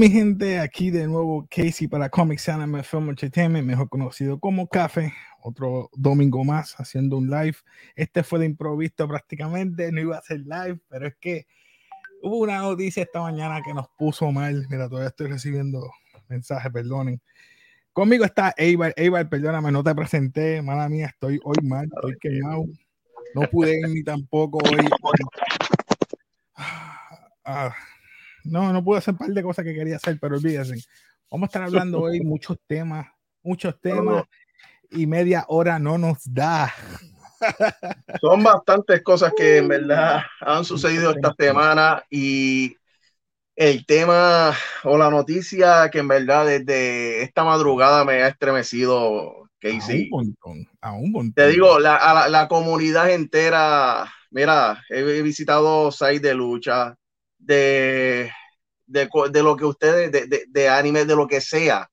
Mi gente, aquí de nuevo Casey para Comics Anime Film Entertainment, mejor conocido como Café. Otro domingo más haciendo un live. Este fue de improviso prácticamente, no iba a ser live, pero es que hubo una noticia esta mañana que nos puso mal. Mira, todavía estoy recibiendo mensajes, perdonen. Conmigo está Eibar. Eibar, perdóname, no te presenté. Mala mía, estoy hoy mal, estoy quemado. No pude ir ni tampoco hoy. Ah, no, no pude hacer un par de cosas que quería hacer, pero olvídense. Vamos a estar hablando hoy muchos temas, muchos temas y media hora no nos da. Son bastantes cosas que en verdad han sucedido esta semana y el tema o la noticia que en verdad desde esta madrugada me ha estremecido, Casey. A un montón, a un montón. Te digo, la, a la, la comunidad entera, mira, he visitado sites de lucha, de, de, de lo que ustedes, de, de, de anime, de lo que sea.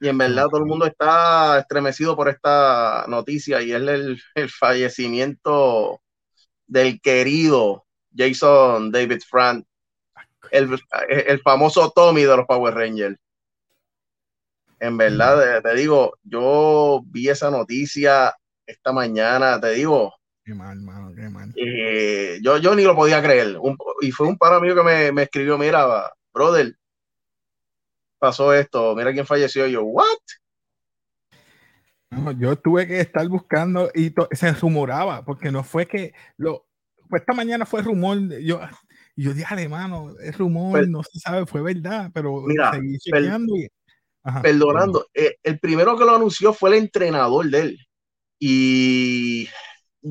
Y en verdad todo el mundo está estremecido por esta noticia y es el, el fallecimiento del querido Jason David Frank, el, el, famoso Tommy de los Power Rangers. En verdad, te digo, yo vi esa noticia esta mañana, te digo, Qué mal, mano, qué mal. eh, yo, yo ni lo podía creer. Un, y fue un par mío que me, me, escribió, mira, brother, pasó esto, mira quién falleció. Y yo, ¿what? No, yo tuve que estar buscando y se rumoraba, porque no fue que lo. Pues esta mañana fue rumor. Yo, yo dije, mano, es rumor, no se sabe, fue verdad, pero Mira, seguí per- chequeando y. Ajá, Perdonando, eh, el primero que lo anunció fue el entrenador de él. Y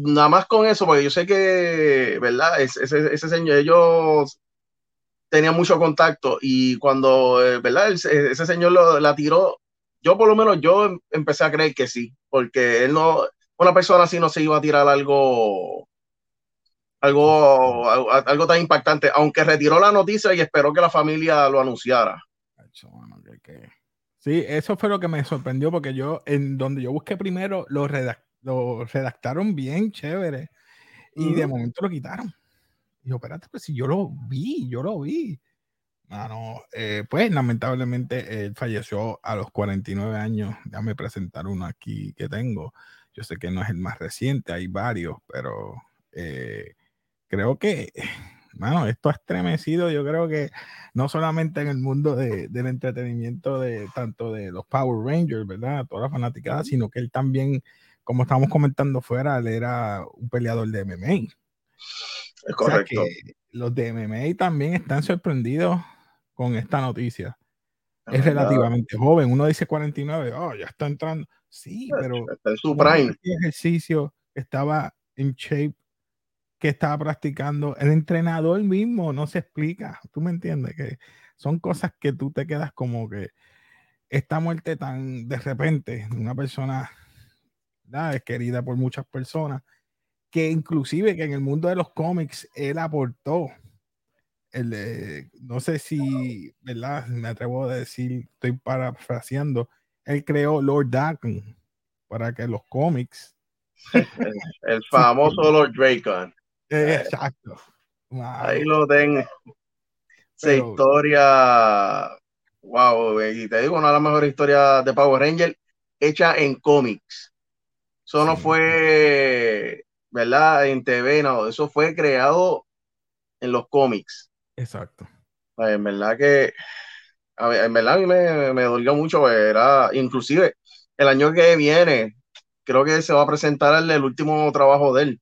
nada más con eso, porque yo sé que, ¿verdad? Ese, ese, señor, ellos tenían mucho contacto y cuando, eh, ¿verdad? Ese, señor lo, la tiró, yo por lo menos yo em- empecé a creer que sí, porque él no, una persona así no se iba a tirar algo, algo, algo, tan impactante, aunque retiró la noticia y esperó que la familia lo anunciara. Sí, eso fue lo que me sorprendió, porque yo, en donde yo busqué primero, lo, redac- lo redactaron bien, chévere, y de momento lo quitaron. Y yo, espérate, pues si yo lo vi, yo lo vi. Mano, eh, pues lamentablemente él falleció a los 49 años. Déjame presentar uno aquí que tengo. Yo sé que no es el más reciente, hay varios, pero eh, creo que, mano, esto ha estremecido. Yo creo que no solamente en el mundo de- del entretenimiento de tanto de los Power Rangers, ¿verdad? Toda la fanaticada, sino que él también, como estábamos comentando fuera, él era un peleador de MMA. Es O sea correcto. que los de MMA también están sorprendidos con esta noticia. Es ¿verdad? relativamente joven. Uno dice 49, oh, ya está entrando. Sí, pero Está en su prime. ejercicio, estaba en shape, que estaba practicando. El entrenador mismo no se explica. ¿Tú me entiendes? Que son cosas que tú te quedas como que esta muerte tan de repente de una persona ¿verdad? es querida por muchas personas que inclusive que en el mundo de los cómics él aportó el, eh, no sé si verdad me atrevo a decir estoy parafraseando él creó Lord Darkon para que los cómics El, el famoso Lord Dracon. eh, exacto Wow. Ahí lo tengo. Esa Pero- historia. Wow, y te digo, una de las mejores historias de Power Ranger hecha en cómics. Eso no fue, ¿verdad? En TV, no. Eso fue creado en los cómics. exacto Pues, En verdad que, a ver, en verdad a mí me, me dolió mucho. Era, inclusive, el año que viene, creo que se va a presentar el, el último trabajo de él.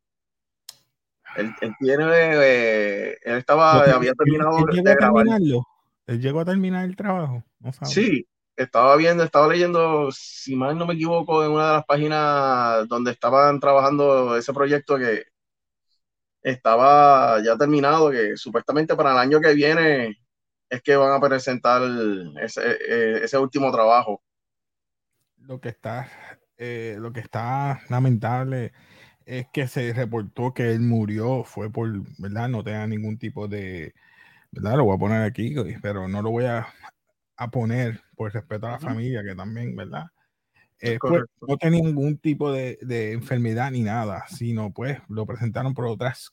Él, él tiene, eh, él estaba, había él- terminado él llegó de a grabar. terminarlo él llegó a terminar el trabajo no. Sí, estaba viendo, estaba leyendo, si mal no me equivoco, en una de las páginas donde estaban trabajando ese proyecto que estaba ya terminado, que supuestamente para el año que viene es que van a presentar ese, eh, ese último trabajo. lo que está eh, lo que está lamentable es que se reportó que él murió fue por verdad no tenga ningún tipo de verdad lo voy a poner aquí pero no lo voy a, a poner por respeto a la familia que también verdad Eh, pues, no tenía ningún tipo de, de enfermedad ni nada sino pues lo presentaron por otras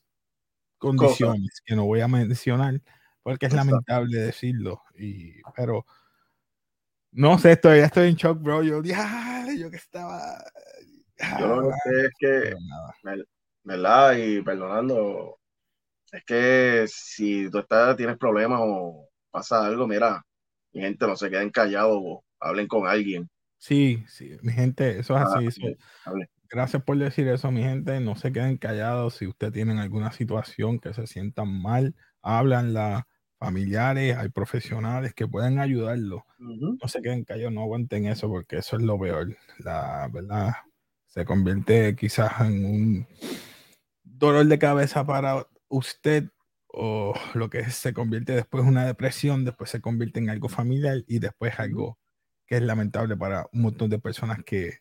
condiciones que no voy a mencionar porque es lamentable decirlo. Y, pero no sé, estoy, ya estoy en shock, bro. Yo, yo que estaba. Yo lo que sé es que, ¿verdad? Y perdonando, es que si tú estás, tienes problemas o pasa algo, mira, mi gente no se queden callados, hablen con alguien. Sí, sí, mi gente, eso es así. gracias por decir eso, mi gente. No se queden callados. Si usted tienen alguna situación que se sientan mal, hablanla. Familiares, hay profesionales que pueden ayudarlo. No se queden callados, no aguanten eso porque eso es lo peor. La verdad se convierte quizás en un dolor de cabeza para usted o lo que se convierte después en una depresión, después se convierte en algo familiar y después algo que es lamentable para un montón de personas que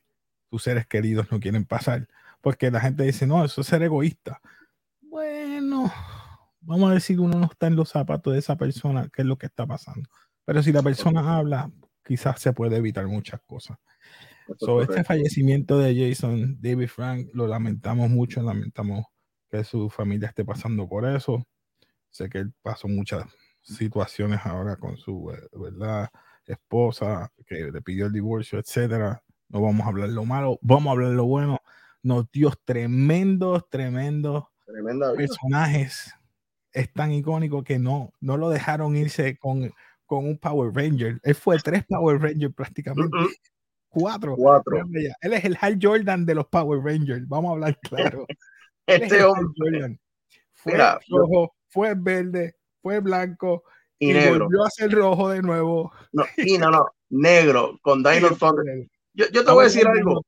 sus seres queridos no quieren pasar. Porque la gente dice, no, eso es ser egoísta. Bueno, vamos a decir, uno no está en los zapatos de esa persona, qué es lo que está pasando. Pero si la persona habla, quizás se puede evitar muchas cosas. Sobre este fallecimiento de Jason David Frank, lo lamentamos mucho, lamentamos que su familia esté pasando por eso. Sé que él pasó muchas situaciones ahora con su eh, ¿verdad? esposa, que le pidió el divorcio, etcétera. No vamos a hablar lo malo, vamos a hablar lo bueno. Nos dio tremendos, tremendos personajes. Es tan icónico que no, no lo dejaron irse con, con un Power Ranger. Él fue tres Power Rangers prácticamente. Cuatro. Cuatro. Él es el Hal Jordan de los Power Rangers. Vamos a hablar claro. este hombre. Fue rojo, fue verde, fue blanco y, negro. volvió a ser rojo de nuevo. No, y no, no, negro, con Dino Thunder. Yo, yo, te voy a decir algo.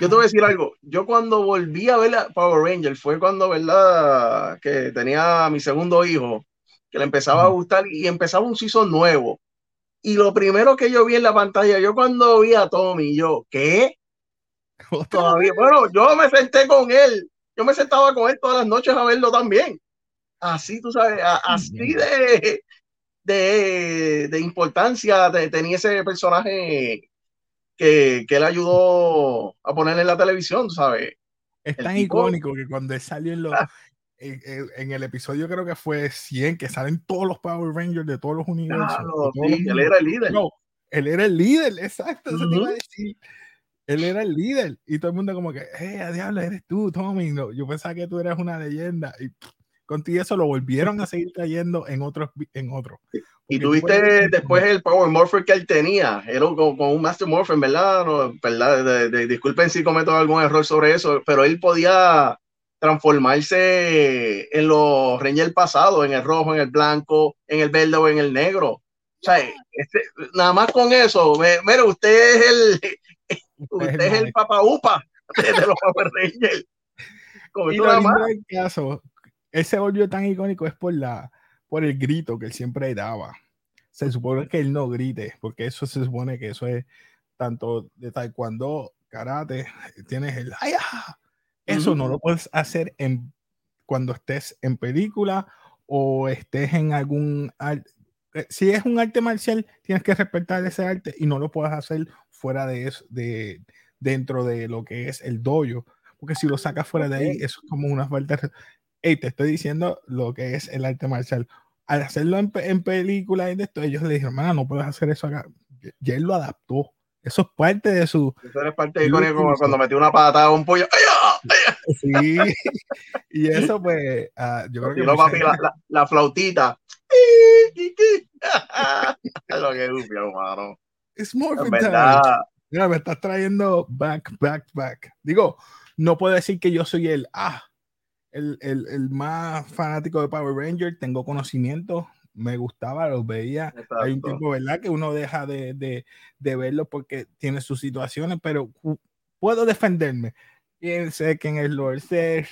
Yo te voy a decir algo. Yo cuando volví a ver a Power Ranger fue cuando, ¿verdad? Que tenía a mi segundo hijo, que le empezaba a gustar y empezaba un season nuevo. Y lo primero que yo vi en la pantalla, yo cuando vi a Tommy, yo, ¿qué? Todavía, bueno, yo me senté con él yo me sentaba con él todas las noches a verlo también. Así, tú sabes, así de, de, de importancia tenía ese personaje que, que él ayudó a poner en la televisión, ¿sabes? Es tan icónico que cuando él salió en, ah. en, el episodio, creo que fue 100, que salen todos los Power Rangers de todos los universos. él era el líder. No, él era el líder, exacto, eso te iba a decir él era el líder y todo el mundo como que, eh, a diablo, eres tú, Tommy. yo pensaba que tú eras una leyenda y contigo eso lo volvieron a seguir trayendo en otros, en otros. Y tuviste después el Power Morpher que él tenía, era con, un Master Morpher, ¿verdad? ¿verdad? disculpen si cometo algún error sobre eso, pero él podía transformarse en los Rangers pasados, en el rojo, en el blanco, en el verde o en el negro. O sea, este, nada más con eso, mire, usted es el, Usted es el Papa Upa de los Power Rangers. y lo el caso, él se volvió tan icónico es por la por el grito que él siempre daba. Se supone que él no grite, porque eso se supone que eso es tanto de taekwondo, karate, tienes el Eso no lo puedes hacer en cuando estés en película o estés en algún eh, si es un arte marcial, tienes que respetar ese arte y no lo puedes hacer fuera de eso, de, dentro de lo que es el dojo, porque si lo sacas fuera de ahí, eso es como una falta. Hey, te estoy diciendo lo que es el arte marcial. Al hacerlo en, en películas y de esto, ellos le dijeron, no puedes hacer eso acá. Y él lo adaptó. Eso es parte de su. Eso es parte de como cuando metió una patada a un pollo. Sí, y eso, pues, uh, yo creo que. papi, la, la, la, flautita. lo que es hermano. Es more Mira, me estás trayendo back, back, back. Digo, no puedo decir que yo soy el, ah, el, el, el más fanático de Power Ranger. Tengo conocimiento, me gustaba, los veía. Hay un tiempo, ¿verdad? Que uno deja de, de, de verlo porque tiene sus situaciones, pero puedo defenderme quién sé quién es Lord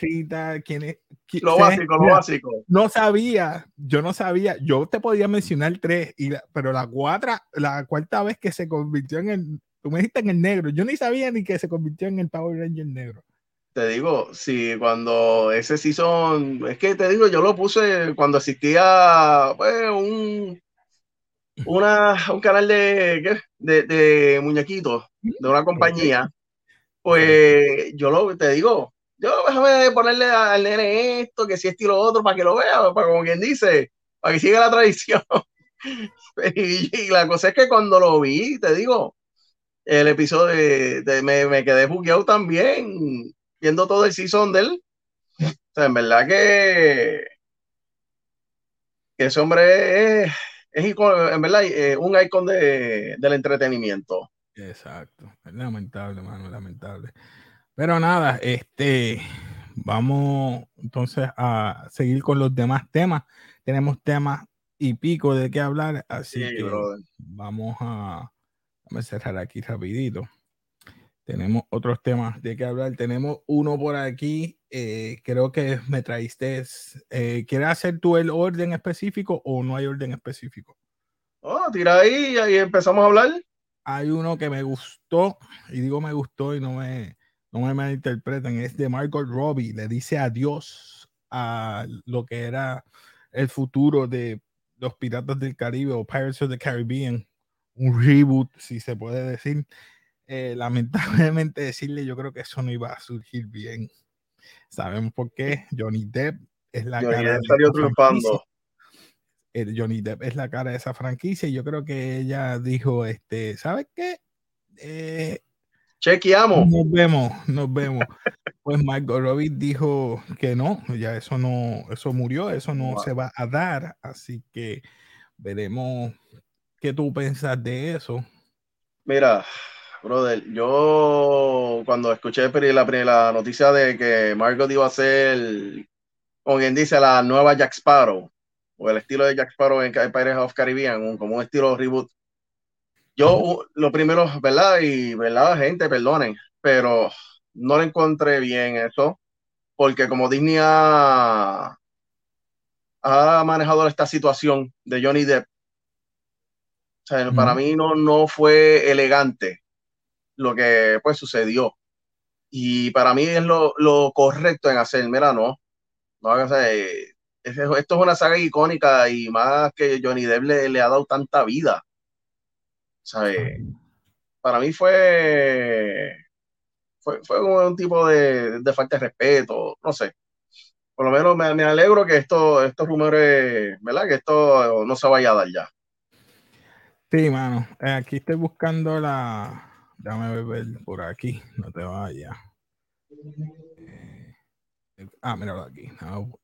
Rita, quién es. lo básico, lo básico. No sabía, yo no sabía, yo te podía mencionar tres, y pero la cuarta, la cuarta vez que se convirtió en el, tú me dijiste en el negro, yo ni sabía ni que se convirtió en el Power Ranger negro. Te digo, sí, cuando ese season, es que te digo, yo lo puse cuando existía pues, un, una, un canal de, de, de muñequitos de una compañía pues yo lo te digo, yo déjame ponerle al nene esto, que si esto y lo otro, para que lo vea, para como quien dice. para que siga la tradición. y, la cosa es que cuando lo vi, te digo, el episodio de, me, me, quedé bugueado también, viendo todo el season de él. O sea, en verdad que, que ese hombre es, es en verdad, eh, un icon de, del entretenimiento. Exacto, lamentable, mano, lamentable. Pero nada, este, vamos entonces a seguir con los demás temas. Tenemos temas y pico de qué hablar, así que vamos a, a cerrar aquí rapidito. Tenemos otros temas de qué hablar. Tenemos uno por aquí. Eh, creo que me traíste. Eh, ¿Quieres hacer tú el orden específico o no hay orden específico? Oh, tira ahí y empezamos a hablar. Hay uno que me gustó, y digo me gustó y no me, no me malinterpreten, es de Margot Robbie. Le dice adiós a lo que era el futuro de los Piratas del Caribe o Pirates of the Caribbean. Un reboot, si se puede decir. Eh, lamentablemente decirle, yo creo que eso no iba a surgir bien. Sabemos por qué. Johnny Depp es la cara de el Johnny Depp es la cara de esa franquicia y yo creo que ella dijo, este, ¿sabes qué? Eh, Chequeamos. Nos vemos, nos vemos. pues Margot Robbie dijo que no, ya eso no, eso murió, eso no se va a dar, así que veremos qué tú piensas de eso. Mira, Brother, yo cuando escuché la, la noticia de que Margot iba a ser, como quien dice, la nueva Jack Sparrow, o el estilo de Jack Sparrow en Pirates of Caribbean, como un estilo reboot. Yo, lo primero, ¿verdad? Y, ¿verdad, gente? Perdonen, pero no le encontré bien eso, porque como Disney ha, ha manejado esta situación de Johnny Depp, para mí no, no fue elegante lo que pues sucedió. Y para mí es lo, lo correcto en hacer, mira, no, no esto es una saga icónica y más que Johnny Depp le, ha dado tanta vida. ¿Sabe? Para mí fue, fue, fue un tipo de, de, falta de respeto, no sé. Por lo menos me, me alegro que esto, estos rumores, ¿verdad? Que esto no se vaya a dar ya. Sí, mano. Eh, aquí estoy buscando la, Déjame ver por aquí, no te vayas. Eh, ah, míralo aquí.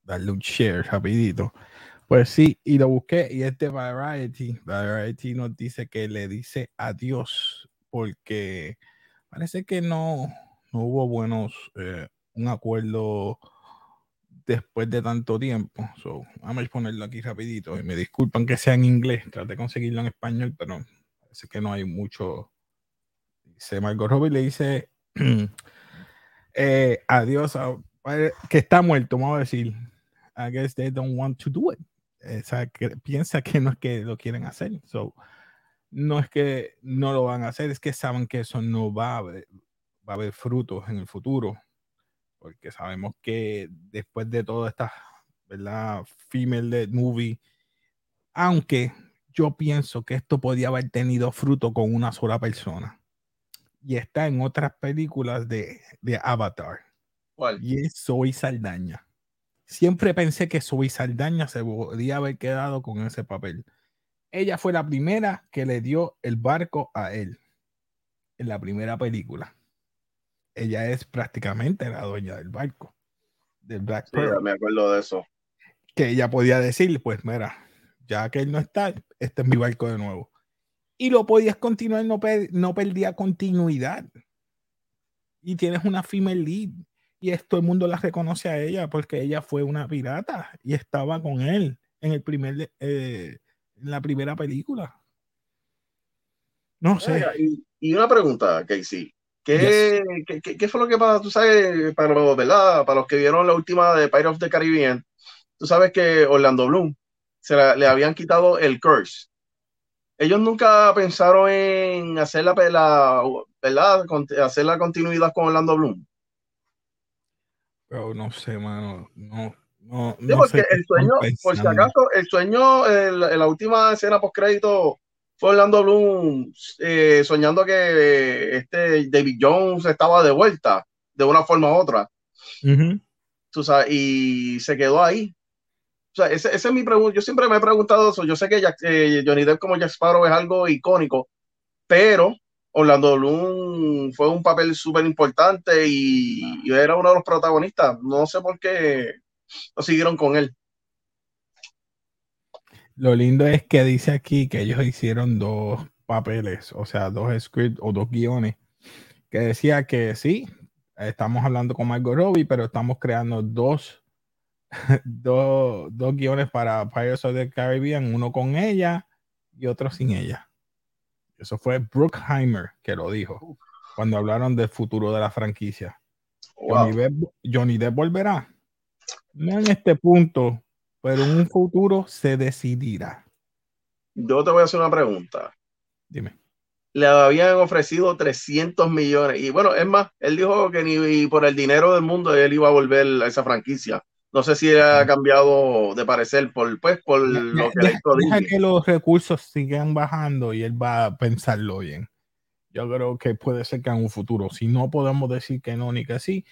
darle un share rapidito. Pues sí, y lo busqué y este Variety. Variety nos dice que le dice adiós porque parece que no, no hubo buenos, eh, un acuerdo después de tanto tiempo. So, vamos a ponerlo aquí rapidito. Y me disculpan que sea en inglés, traté de conseguirlo en español, pero parece que no hay mucho dice Margot Robbie, le dice eh, adiós, que está muerto, vamos a decir. I guess they don't want to do it. O sea, piensa que no es que lo quieren hacer. So, no es que no lo van a hacer, es que saben que eso no va a haber, va a haber frutos en el futuro. Porque sabemos que después de toda esta, ¿verdad? Female movie, aunque yo pienso que esto podía haber tenido fruto con una sola persona y está en otras películas de, de Avatar. ¿Cuál? Y es Zoe Saldaña. Siempre pensé que Zoe Saldaña se podía haber quedado con ese papel. Ella fue la primera que le dio el barco a él en la primera película. Ella es prácticamente la dueña del barco. Del Black sí, me acuerdo de eso. Que ella podía decir, pues mira, ya que él no está, este es mi barco de nuevo y lo podías continuar, no, no perdía continuidad. Y tienes una female lead. Y todo el mundo la reconoce a ella porque ella fue una pirata y estaba con él en el primer eh, en la primera película. No sé. Y, una pregunta, Casey. ¿Qué, ¿qué, qué, fue lo que pasa? Tú sabes, para los, ¿verdad? Para los que vieron la última de Pirates of the Caribbean, tú sabes que Orlando Bloom se le habían quitado el curse ellos nunca pensaron en hacer la, ¿verdad? hacer la continuidad con Orlando Bloom. Pero no sé, mano. No, no, porque el sueño, por si acaso, el sueño en la, última escena post crédito fue Orlando Bloom eh, soñando que este David Jones estaba de vuelta de una forma u otra. y se quedó ahí. Sea, esa es mi pregunta. Yo siempre me he preguntado eso. Yo sé que eh, Johnny Depp como Jack Sparrow es algo icónico, pero Orlando Bloom fue un papel súper importante y, y, era uno de los protagonistas. No sé por qué no siguieron con él. Lo lindo es que dice aquí que ellos hicieron dos papeles, o sea, dos scripts o dos guiones, que decía que sí, estamos hablando con Margot Robbie, pero estamos creando dos, dos, dos guiones para Pirates of the Caribbean, uno con ella y otro sin ella. Eso fue Bruckheimer que lo dijo cuando hablaron del futuro de la franquicia. Johnny, Depp, Johnny Depp volverá. No en este punto, pero en un futuro se decidirá. Yo te voy a hacer una pregunta. Dime. Le habían ofrecido 300 millones. Y bueno, es más, él dijo que ni por el dinero del mundo él iba a volver a esa franquicia. No sé si ha cambiado de parecer por, pues, por lo que deja, deja que los recursos sigan bajando y él va a pensarlo bien. Yo creo que puede ser que en un futuro, si no podemos decir que no ni que sí,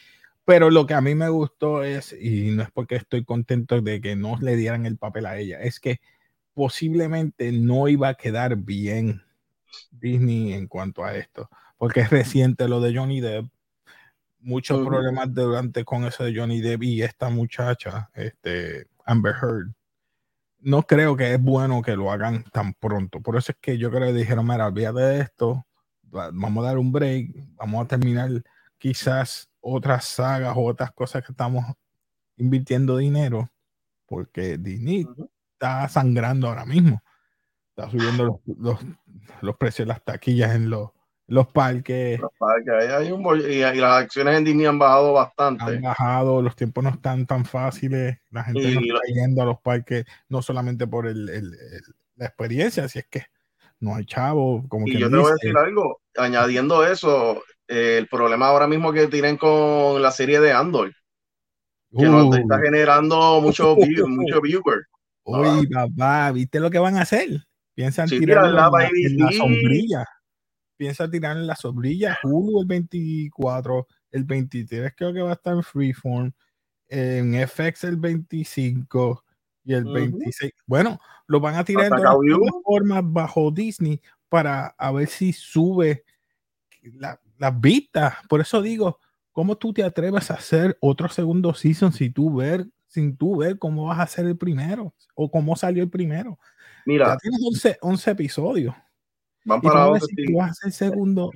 pero lo que a mí me gustó es, y no es porque estoy contento de que no le dieran el papel a ella, es que posiblemente no iba a quedar bien Disney en cuanto a esto, porque es reciente lo de Johnny Depp, muchos problemas durante con eso de Johnny Depp y esta muchacha, este, Amber Heard. No creo que es bueno que lo hagan tan pronto. Por eso es que yo creo que dijeron, mira, olvídate de esto, vamos a dar un break, vamos a terminar quizás otras sagas o otras cosas que estamos invirtiendo dinero, porque Disney está sangrando ahora mismo. Está subiendo los, los precios de las taquillas en los los parques. Los parques hay un, y, las acciones en Disney han bajado bastante. Han bajado, los tiempos no están tan fáciles, la gente no está yendo a los parques no solamente por el, el, la experiencia, si es que no hay chavo. Como y yo te voy a decir algo, añadiendo eso, eh, el problema ahora mismo que tienen con la serie de Andor, que uh. está generando mucho, mucho viewer. Uy, papá, ¿viste lo que van a hacer? Piensan tirar la, en la sombrilla piensa tirar en la sombrilla. Hulu el 24, el 23 creo que va a estar en Freeform, en FX el 25 y el 26. Bueno, lo van a tirar en todas formas bajo Disney para a ver si sube las vistas. Por eso digo, ¿cómo tú te atreves a hacer otro segundo season si tú ver, sin tú ver cómo vas a hacer el primero o cómo salió el primero? Mira, ya tienes 11, 11 episodios. Van para el segundo.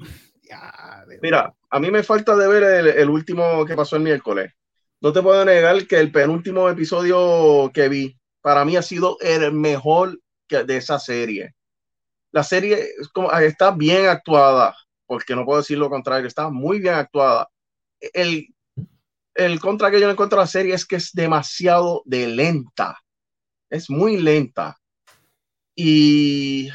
Mira, a mí me falta de ver el, último que pasó el miércoles. No te puedo negar que el penúltimo episodio que vi, para mí ha sido el mejor que de esa serie. La serie está bien actuada, porque no puedo decir lo contrario, está muy bien actuada. El, el contra que yo le encuentro a la serie es que es demasiado de lenta. Es muy lenta. Y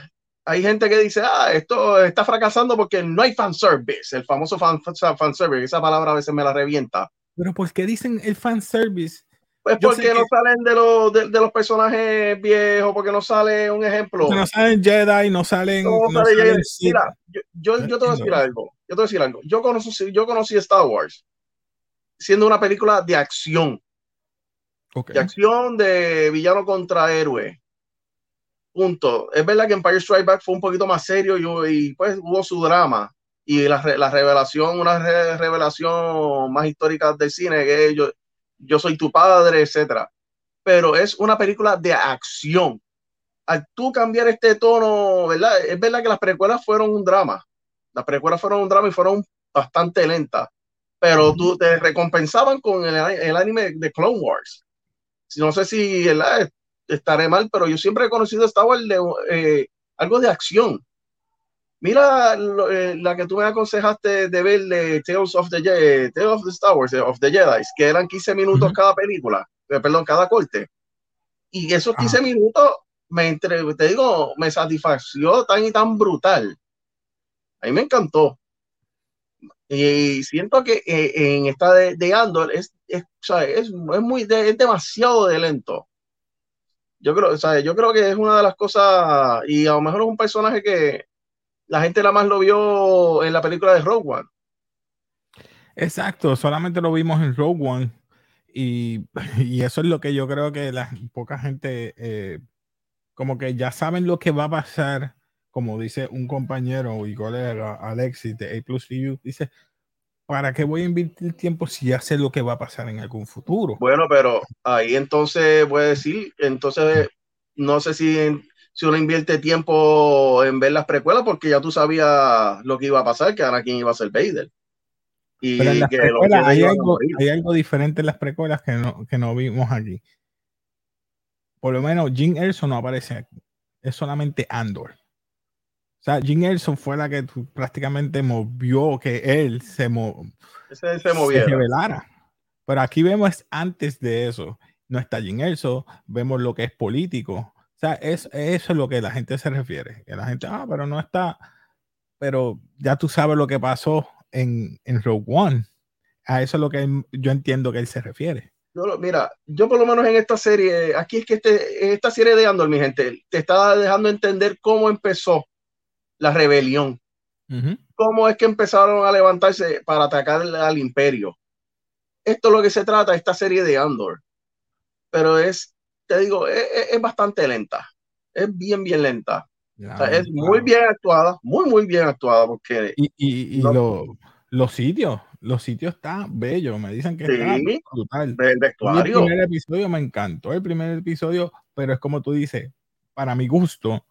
hay gente que dice, ah, esto está fracasando porque no hay fanservice, el famoso fan, fanservice, esa palabra a veces me la revienta. Pero pues, ¿qué dicen el fanservice? Pues porque no salen de los, de, los personajes viejos, porque no sale un ejemplo. no salen Jedi, no salen. No sale Mira, yo, yo, te voy a decir algo. Yo te voy a decir algo. Yo conocí, yo conocí Star Wars siendo una película de acción. De acción de villano contra héroe punto. Es verdad que Empire Strike Back fue un poquito más serio y, pues hubo su drama y la, la revelación, una revelación más histórica del cine, que yo, yo soy tu padre, etcétera. Pero es una película de acción. Al tú cambiar este tono, ¿verdad? Es verdad que las precuelas fueron un drama. Las precuelas fueron un drama y fueron bastante lentas. Pero tú te recompensaban con el, el anime de Clone Wars. No sé si ¿verdad? Estaré mal, pero yo siempre he conocido Star Wars de eh, algo de acción. Mira eh, la que tú me aconsejaste de ver de Tales of the, Tales of the Star Wars, of the Jedi, que eran 15 minutos cada película, eh, perdón, cada corte. Y esos 15 minutos, me entre, te digo, me satisfació tan y tan brutal. A mí me encantó. Y siento que en esta de, Andor es, es, es, muy, es demasiado de lento yo creo, yo creo que es una de las cosas, y a lo mejor es un personaje que la gente nada más lo vio en la película de Rogue One. Exacto, solamente lo vimos en Rogue One. Y, y, eso es lo que yo creo que la poca gente, eh, como que ya saben lo que va a pasar, como dice un compañero y colega, Alexis de A Plus Review, dice, ¿para qué voy a invertir tiempo si ya sé lo que va a pasar en algún futuro? Bueno, pero ahí entonces voy a decir, entonces no sé si, si uno invierte tiempo en ver las precuelas porque ya tú sabías lo que iba a pasar, que Anakin iba a ser Vader. Y Pero en las precuelas hay algo, hay algo, diferente en las precuelas que no, que no vimos aquí. Por lo menos Jim Erso no aparece aquí. Es solamente Andor. O sea, Jim Erso fue la que prácticamente movió que él se, se, se, se revelara. Pero aquí vemos antes de eso. No está Jim Erso, vemos lo que es político. O sea, es, eso es lo que la gente se refiere. Que la gente, ah, pero no está. Pero ya tú sabes lo que pasó en, en Rogue One. A eso es lo que yo entiendo que él se refiere. Mira, yo por lo menos en esta serie, aquí es que este, esta serie de Andor, mi gente, te está dejando entender cómo empezó la rebelión. Cómo es que empezaron a levantarse para atacar al imperio. Esto es lo que se trata, esta serie de Andor. Pero es, te digo, es, bastante lenta. Es bien, bien lenta. es muy bien actuada, muy, muy bien actuada. Porque y, y, y los sitios, los sitios están bellos. Me dicen que está brutal. El vestuario. El primer episodio me encantó, el primer episodio, pero es como tú dices, para mi gusto,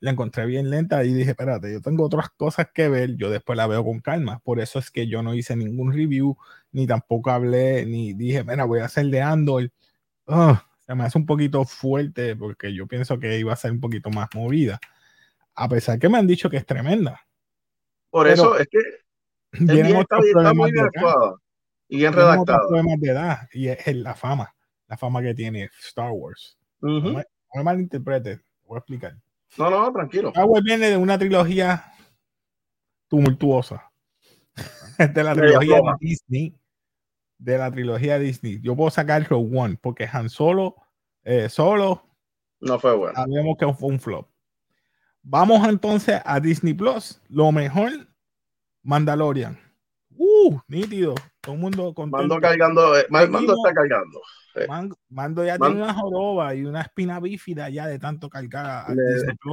la encontré bien lenta y dije, espérate, yo tengo otras cosas que ver, yo después la veo con calma. Por eso es que yo no hice ningún review, ni tampoco hablé, ni dije, mira, voy a hacer de Andor. se me hace un poquito fuerte porque yo pienso que iba a ser un poquito más movida. A pesar que me han dicho que es tremenda. Por eso es que vienen otros problemas de y bien redactado. problemas de edad y es la fama, la fama que tiene Star Wars. No me, no malinterprete, voy a explicar. No, no, tranquilo. Star Wars viene de una trilogía tumultuosa. de la trilogía de Disney. De la trilogía Disney. Yo puedo sacar Rogue One porque Han Solo, eh, solo. No fue bueno. Sabemos que fue un flop. Vamos entonces a Disney Plus. Lo mejor, Mandalorian. Uh, nítido. Todo el mundo contento. Mando cargando, eh, Mando está cargando. Mando ya tiene una joroba y una espina bífida ya de tanto cargar.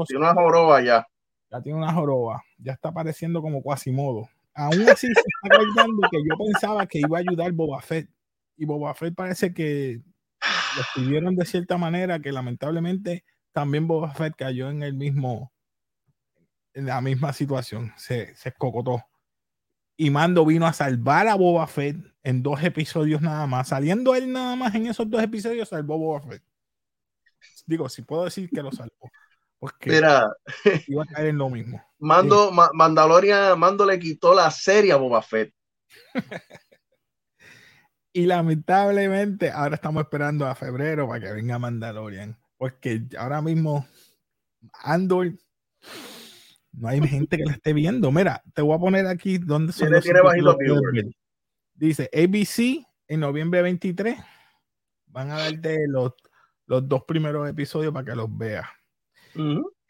Tiene una joroba ya. Ya tiene una joroba. Ya está apareciendo como Quasimodo. Aún así se está cargando que yo pensaba que iba a ayudar Boba Fett. Y Boba Fett parece que lo escribieron de cierta manera que lamentablemente también Boba Fett cayó en el mismo en la misma situación. Se, se escocotó y Mando vino a salvar a Boba Fett en dos episodios nada más. Saliendo él nada más en esos dos episodios, salvó Boba Fett. Digo, si puedo decir que lo salvó. Porque Mira, iba a caer en lo mismo. Mando, Mandalorian, Mando le quitó la serie a Boba Fett. y lamentablemente, ahora estamos esperando a febrero para que venga Mandalorian. Porque ahora mismo Andor no hay gente que la esté viendo. Mira, te voy a poner aquí donde son los Dice ABC en noviembre 23. Van a darte los, los dos primeros episodios para que los veas.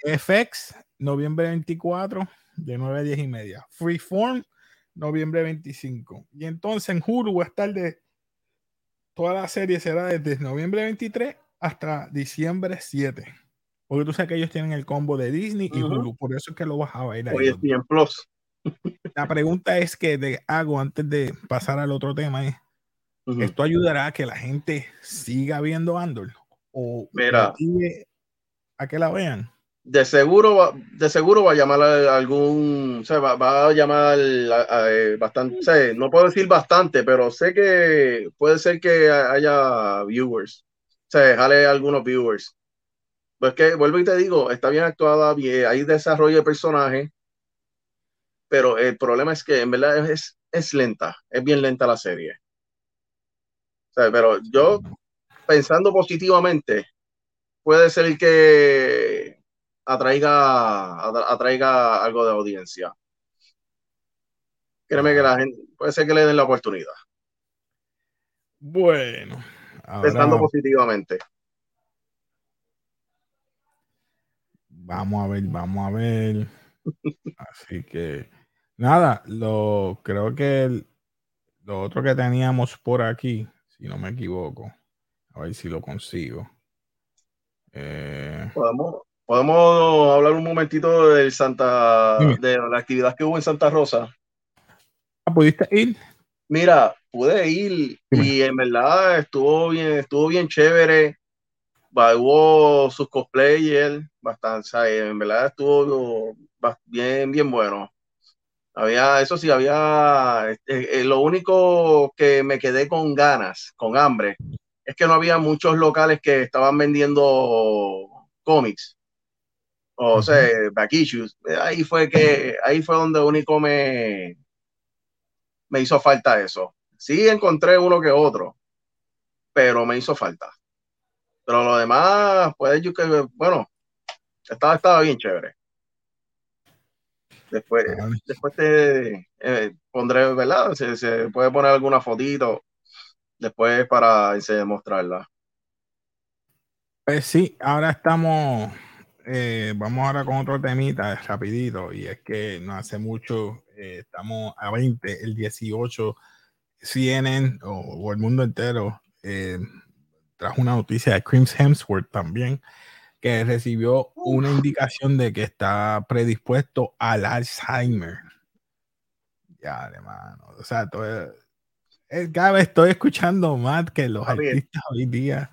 FX, noviembre 24, de 9 a 10 y media. Freeform, noviembre 25. Y entonces en Hulu va a estar de. Toda la serie será desde noviembre 23 hasta diciembre 7. Porque tú sabes que ellos tienen el combo de Disney y Hulu, por eso es que lo vas a ver ahí. Plus. La pregunta es que te hago antes de pasar al otro tema es, ¿esto ayudará a que la gente siga viendo Andor? ¿O Mira, a que la vean? De seguro, va, de seguro va a llamar a algún, o sea, va, a llamar eh, bastante, no puedo decir bastante, pero sé que puede ser que haya viewers, o sea, jale algunos viewers pues que vuelvo y te digo, está bien actuada, bien, hay desarrollo de personaje, pero el problema es que en verdad es, es lenta, es bien lenta la serie. pero yo, pensando positivamente, puede ser que atraiga, atraiga algo de audiencia. Créeme que la gente, puede ser que le den la oportunidad. Bueno. Pensando positivamente. Vamos a ver, vamos a ver. Así que nada, lo creo que lo otro que teníamos por aquí, si no me equivoco. A ver si lo consigo. Eh, podemos, podemos hablar un momentito del Santa, de la actividad que hubo en Santa Rosa. Ah, ¿Pudiste ir? Mira, pude ir y en verdad estuvo bien, estuvo bien chévere. hubo sus cosplayers, bastante, en verdad estuvo bien, bien bueno. Había, eso sí, había, este, eh, lo único que me quedé con ganas, con hambre, es que no había muchos locales que estaban vendiendo cómics. O sea, back issues. Ahí fue que, ahí fue donde único me, me hizo falta eso. Sí encontré uno que otro, pero me hizo falta. Pero lo demás, pues yo que, bueno, estaba, estaba bien chévere. Después, después te eh, pondré, ¿verdad? Se, se, puede poner alguna fotito después para mostrarla. Pues sí, ahora estamos, eh, vamos ahora con otro temita rapidito, y es que no hace mucho, eh, estamos a 20, el 18, CNN o, el mundo entero trajo una noticia de Crims Hemsworth también, que recibió una indicación de que está predispuesto al Alzheimer. Ya, hermano. O sea, todo, cada vez estoy escuchando más que los artistas hoy día,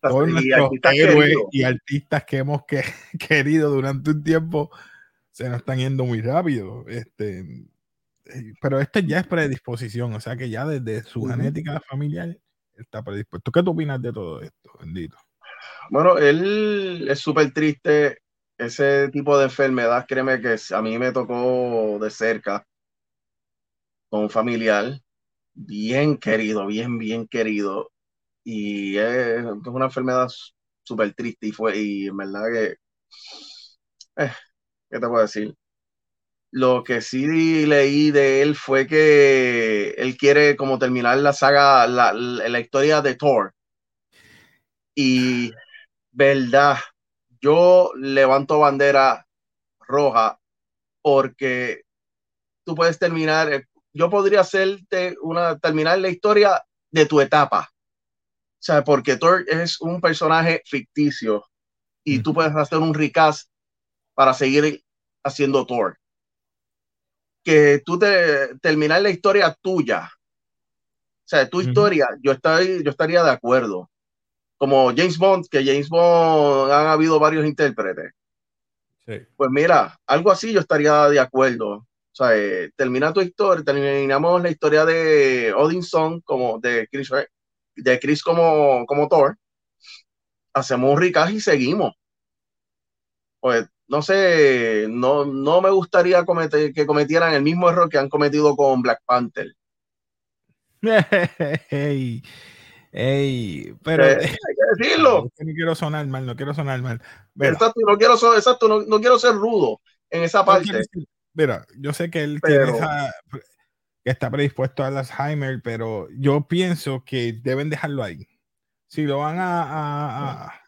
todos nuestros héroes y artistas que hemos querido durante un tiempo, se nos están yendo muy rápido. Este, eh, pero esto ya es predisposición, o sea que ya desde su genética familiar está predispuesto. ¿Qué tú opinas de todo esto, bendito? Bueno, él es súper triste. Ese tipo de enfermedad, créeme que a mí me tocó de cerca con un familiar bien querido, bien, bien querido. Y es, una enfermedad súper triste y fue, y en verdad que, eh, ¿qué te puedo decir? Lo que sí leí de él fue que él quiere como terminar la saga, la, la historia de Thor. Y verdad, yo levanto bandera roja porque tú puedes terminar, eh, yo podría hacerte una, terminar la historia de tu etapa. O sea, porque Thor es un personaje ficticio y tú puedes hacer un recast para seguir haciendo Thor. Que tú te terminar la historia tuya. O sea, tu historia, yo, estoy, yo estaría de acuerdo como James Bond, que James Bond han habido varios intérpretes. Pues mira, algo así yo estaría de acuerdo. O sea, eh, termina tu historia, terminamos la historia de Odinson como de Chris, de Chris como, como Thor. Hacemos un recast y seguimos. Pues no sé, no, no me gustaría cometer, que cometieran el mismo error que han cometido con Black Panther. hey. Ey, pero eh, hay que decirlo. No quiero sonar mal, no quiero sonar mal. exacto, no quiero, exacto, no, no, quiero ser rudo en esa parte. mira, yo sé que él tiene esa, que está predispuesto al Alzheimer, pero yo pienso que deben dejarlo ahí. Si lo van a, a,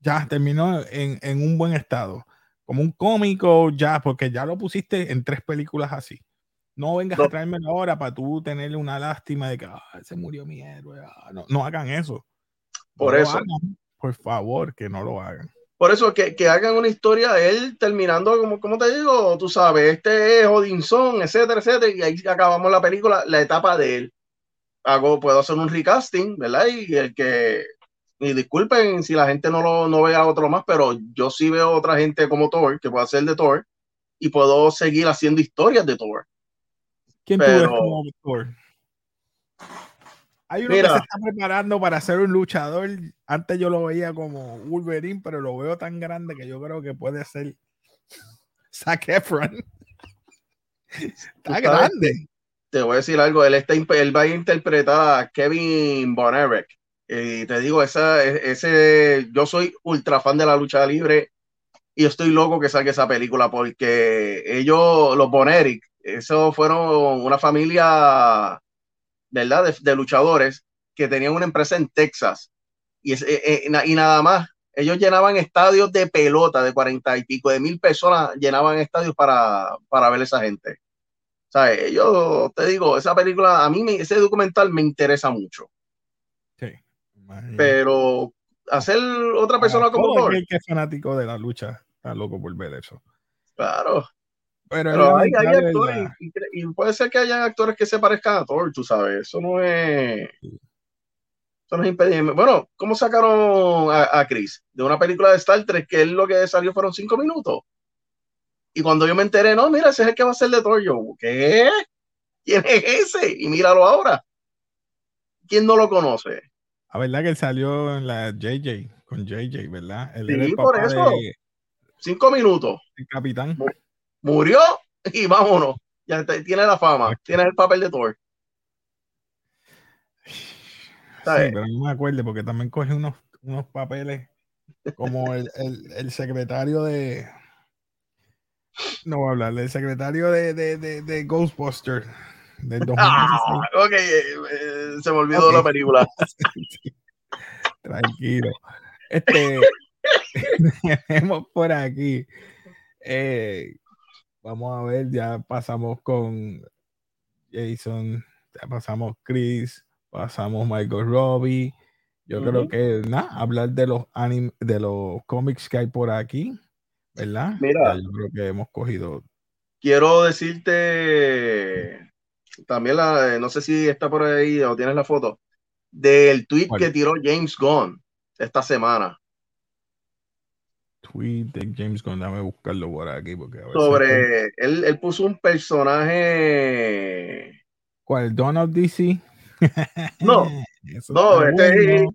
ya terminó en, en, un buen estado, como un cómico, ya, porque ya lo pusiste en tres películas así. No vengas a traerme ahora para tú tenerle una lástima de que se murió mi héroe. Ah, no, no hagan eso. Por eso. por favor, que no lo hagan. Por eso, que, que hagan una historia de él terminando, como, como te digo, tú sabes, este es Odinson, etcétera, etcétera, y ahí acabamos la película, la etapa de él. Hago, puedo hacer un recasting, ¿verdad? Y el que, y disculpen si la gente no lo no ve a otro más, pero yo sí veo otra gente como Thor, que puede hacer de Thor, y puedo seguir haciendo historias de Thor. ¿Quién pero, como Hay uno que se está preparando para ser un luchador. Antes yo lo veía como Wolverine, pero lo veo tan grande que yo creo que puede ser Zac Efron. está grande. Te voy a decir algo. Él, está, él va a interpretar a Kevin Von Y te digo, esa, ese, yo soy ultra fan de la lucha libre y estoy loco que salga esa película porque ellos, los Von eso fueron una familia, ¿verdad? De, luchadores que tenían una empresa en Texas. Y, eh, eh, y nada más, ellos llenaban estadios de pelota de cuarenta y pico de mil personas, llenaban estadios para, para ver a esa gente. O sea, yo te digo, esa película, a mí ese documental me interesa mucho. Pero hacer otra persona como Thor. que es fanático de la lucha está loco por ver eso. Claro. Pero, hay, actores, y, puede ser que haya actores que se parezcan a Thor, tú sabes. Eso no es. Eso no es impedimento. Bueno, ¿cómo sacaron a, Chris? De una película de Star Trek que él lo que salió fueron cinco minutos. Y cuando yo me enteré, no, mira, ese es el que va a ser de Thor. Yo, ¿qué? ¿Quién es ese? Y míralo ahora. ¿Quién no lo conoce? La verdad que él salió en la JJ, con JJ, ¿verdad? sí, por eso. Cinco minutos. El capitán. Murió y vámonos. Ya tiene la fama, tiene el papel de Thor. Sí, pero no me acuerdo porque también coge unos, unos papeles como el, el, el, secretario de. No voy a hablar, del secretario de, de, de, de Ghostbusters del Ah, ok, eh, eh, se me olvidó la película. Tranquilo. Este, tenemos por aquí. Eh, vamos a ver, ya pasamos con Jason, ya pasamos Chris, pasamos Michael Robbie. Yo creo que nada, hablar de los anime, de los cómics que hay por aquí, ¿verdad? Mira, yo creo que hemos cogido. Quiero decirte también la, no sé si está por ahí o tienes la foto del tweet que tiró James Gunn esta semana. Tweet de James Gunn, déjame buscarlo por aquí. Porque Sobre, él, él, puso un personaje. ¿Cuál? ¿Donald DC? no, no, este,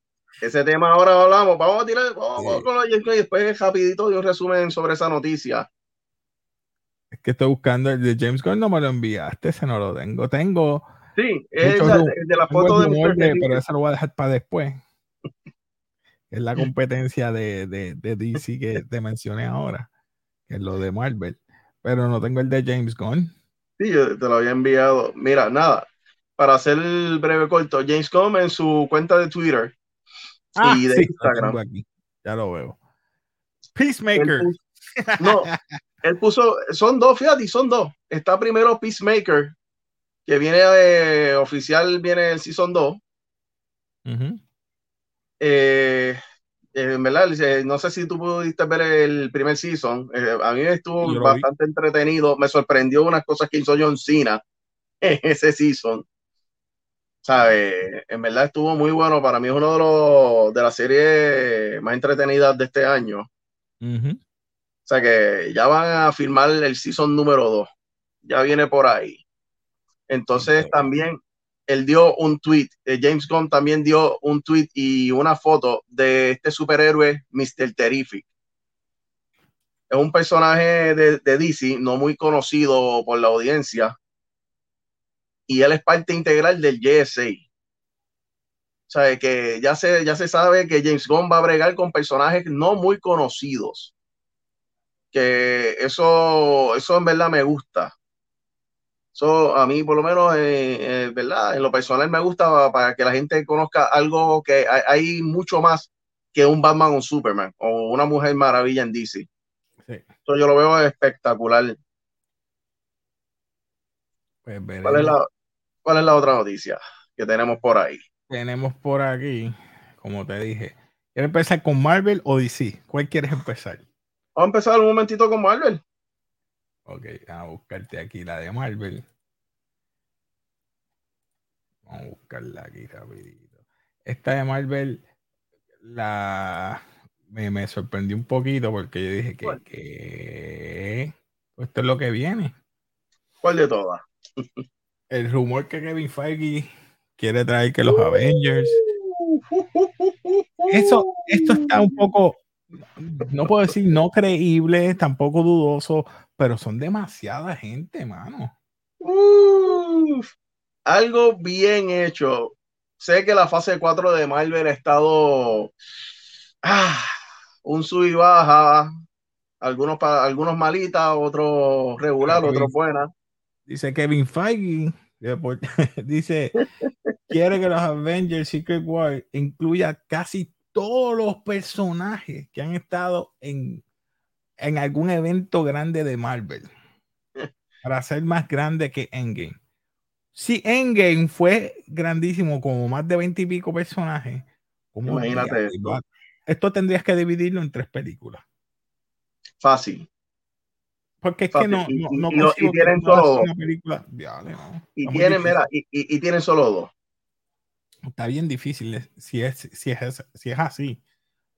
ese tema ahora hablamos. Vamos a tirar, vamos, con y después rapidito de un resumen sobre esa noticia. Es que estoy buscando el de James Gunn, no me lo enviaste, ese no lo tengo. Tengo. Sí, es de la foto de, Pero eso lo voy a dejar para después. Es la competencia de, de, de, DC que te mencioné ahora, que es lo de Marvel. Pero no tengo el de James Gunn. Sí, yo te lo había enviado. Mira, nada, para hacer el breve corto, James Gunn en su cuenta de Twitter ah, y de Instagram. Ya lo veo. Peacemaker. no, él puso, son dos, fíjate, son dos. Está primero Peacemaker, que viene de oficial, viene el Season 2. Eh, en verdad, no sé si tú pudiste ver el primer season. Eh, a mí estuvo bastante entretenido. Me sorprendió unas cosas que hizo John Cena en ese season. ¿Sabe? En verdad estuvo muy bueno. Para mí es uno de los de las series más entretenidas de este año. O sea que ya van a firmar el season número 2. Ya viene por ahí. Entonces también él dio un tweet, eh, James Gunn también dio un tweet y una foto de este superhéroe, Mr. Terrific. Es un personaje de, de DC, no muy conocido por la audiencia. Y él es parte integral del JSA. O sea, que ya se, ya se sabe que James Gunn va a bregar con personajes no muy conocidos que eso, eso en verdad me gusta. Eso a mí, por lo menos, eh, eh, ¿verdad? En lo personal me gusta para que la gente conozca algo que hay, mucho más que un Batman o un Superman o una Mujer Maravilla en DC. Eso yo lo veo espectacular. Pues ¿Cuál, es la, ¿Cuál es la otra noticia que tenemos por ahí? Tenemos por aquí, como te dije, ¿quieres empezar con Marvel o DC? ¿Cuál quieres empezar? Vamos a empezar un momentito con Marvel. Ok, a buscarte aquí la de Marvel. Vamos a buscarla aquí rapidito. Esta de Marvel la me, sorprendió un poquito porque yo dije que, que, esto es lo que viene. ¿Cuál de todas? El rumor que Kevin Feige quiere traer que los Avengers. Eso, esto está un poco no puedo decir no creíble, tampoco dudoso, pero son demasiada gente, mano. algo bien hecho. Sé que la fase 4 de Marvel ha estado ah, un sub y baja, algunos, algunos malitas, otros regular, otros buenas. Dice Kevin Feige, dice, quiere que los Avengers Secret War incluya casi todos los personajes que han estado en, en algún evento grande de Marvel para ser más grande que Endgame. Si Endgame fue grandísimo, como más de 20 y pico personajes, Imagínate esto. tendrías que dividirlo en tres películas. Fácil. Porque es que no, no, no, y, tienen solo dos. y tienen, mira, y, y, tienen solo dos. Está bien difícil si es, si es, si es así.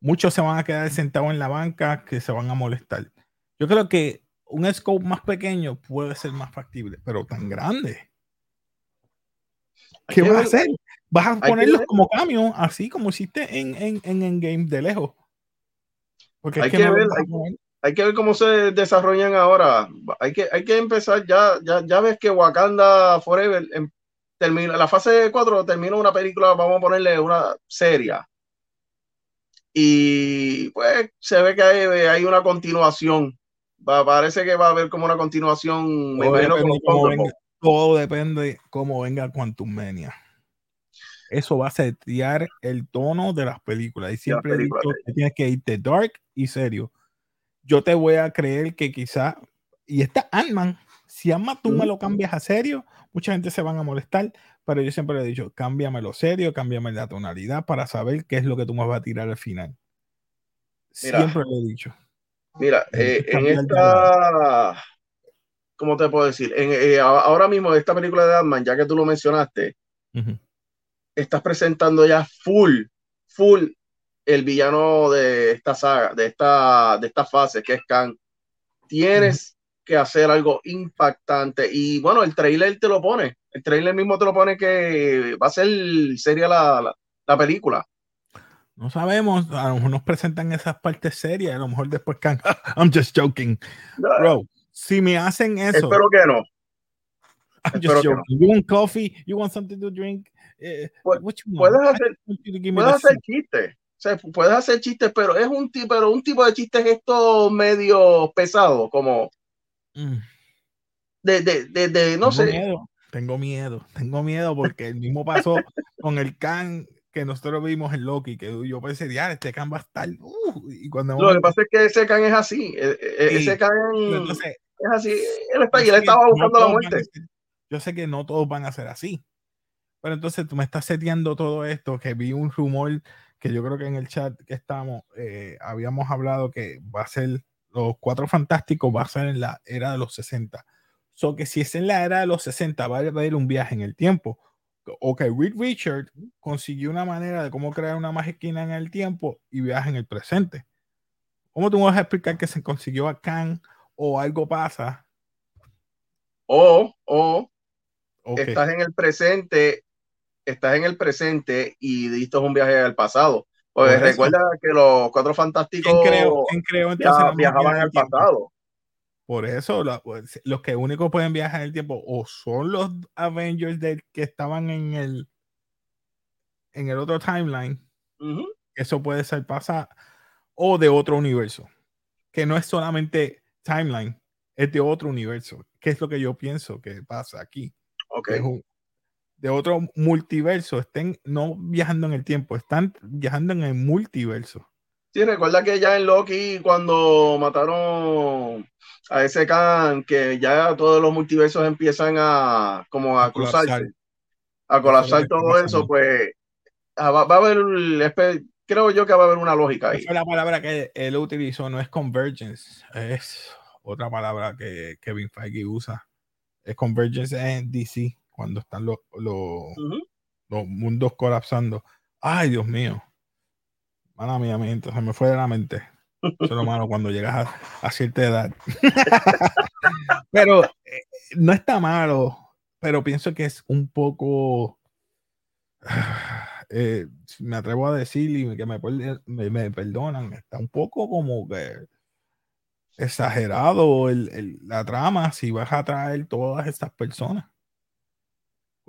Muchos se van a quedar sentados en la banca que se van a molestar. Yo creo que un scope más pequeño puede ser más factible, pero tan grande. ¿Qué vas a hacer? Vas a ponerlos como cambio, así como hiciste en, en, en, Game de lejos. Porque hay, que, ver, hay, que ver cómo se desarrollan ahora. Hay que, hay que empezar ya, ya, ya ves que Wakanda Forever em, termina, la fase 4 termina una película, vamos a ponerle una serie. Y pues se ve que hay, hay una continuación. Va, parece que va a haber como una continuación. Todo, me depende, cómo venga, todo depende cómo venga Quantum Mania eso va a setear el tono de las películas. Y siempre he dicho que tienes que irte dark y serio. Yo te voy a creer que quizá, y está Ant-Man, si ant tú me lo cambias a serio, mucha gente se van a molestar, pero yo siempre le he dicho, cámbiamelo serio, cámbiame la tonalidad para saber qué es lo que tú me vas a tirar al final. siempre lo he dicho. Mira, eh, en esta, ¿cómo te puedo decir? En, eh, ahora mismo, esta película de Ant-Man, ya que tú lo mencionaste, estás presentando ya full, full el villano de esta saga, de esta, de esta fase, que es Khan. Tienes que hacer algo impactante. Y bueno, el trailer te lo pone. El trailer mismo te lo pone que va a ser seria la, la, película. No sabemos, a lo mejor nos presentan esas partes serias, a lo mejor después Khan. I'm just joking. Bro, si me hacen eso. Espero que no. I'm just joking. You want coffee? You want something to drink? Eh, puedes hacer, puedes hacer chistes. O sea, puedes hacer chistes, pero es un tipo, pero un tipo de chistes esto medio pesado, como mm. de, de, de, no tengo sé. Miedo, tengo miedo, tengo miedo porque el mismo pasó con el can que nosotros vimos en Loki, que yo pensé, ya, este can va a estar. Uh", y cuando Lo que pasa es que ese can es así. E, e, ese can es así. Él, está, él estaba buscando la muerte. yo sé que no todos van a ser así, pero entonces tú me estás seteando todo esto, que vi un rumor que yo creo que en el chat que estamos, eh, habíamos hablado que va a ser, los cuatro fantásticos va a ser en la era de los 60. So que si es en la era de los 60, va a haber un viaje en el tiempo. O que Reed Richard consiguió una manera de cómo crear una máquina en el tiempo y viaja en el presente. ¿Cómo tú me vas a explicar que se consiguió a Khan o algo pasa? O, o estás en el presente estás en el presente y diste un viaje al pasado. Pues recuerda que los cuatro fantásticos viajaban al pasado. Por eso, pues, los que únicos pueden viajar en el tiempo o son los Avengers del que estaban en el en el otro timeline. Eso puede ser pasado o de otro universo. Que no es solamente timeline, es de otro universo. ¿Qué es lo que yo pienso que pasa aquí? Okay de otro multiverso estén no viajando en el tiempo, están viajando en el multiverso. Sí, recuerda que ya en Loki, cuando mataron a ese Khan, que ya todos los multiversos empiezan a como a, cruzarse, a colapsar todo eso, pues ah, va, a haber, creo yo que va a haber una lógica ahí. la palabra que él utilizó, no es convergence, es otra palabra que Kevin Feige usa. Es convergence en DC cuando están los, los, mundos colapsando. Ay, Dios mío. Mala mía, mente, se me fue de la mente. Eso es lo malo cuando llegas a, cierta edad. pero eh, no está malo, pero pienso que es un poco. Eh, me atrevo a decir y que me, me, perdonan, está un poco como que exagerado el, la trama si vas a traer todas estas personas.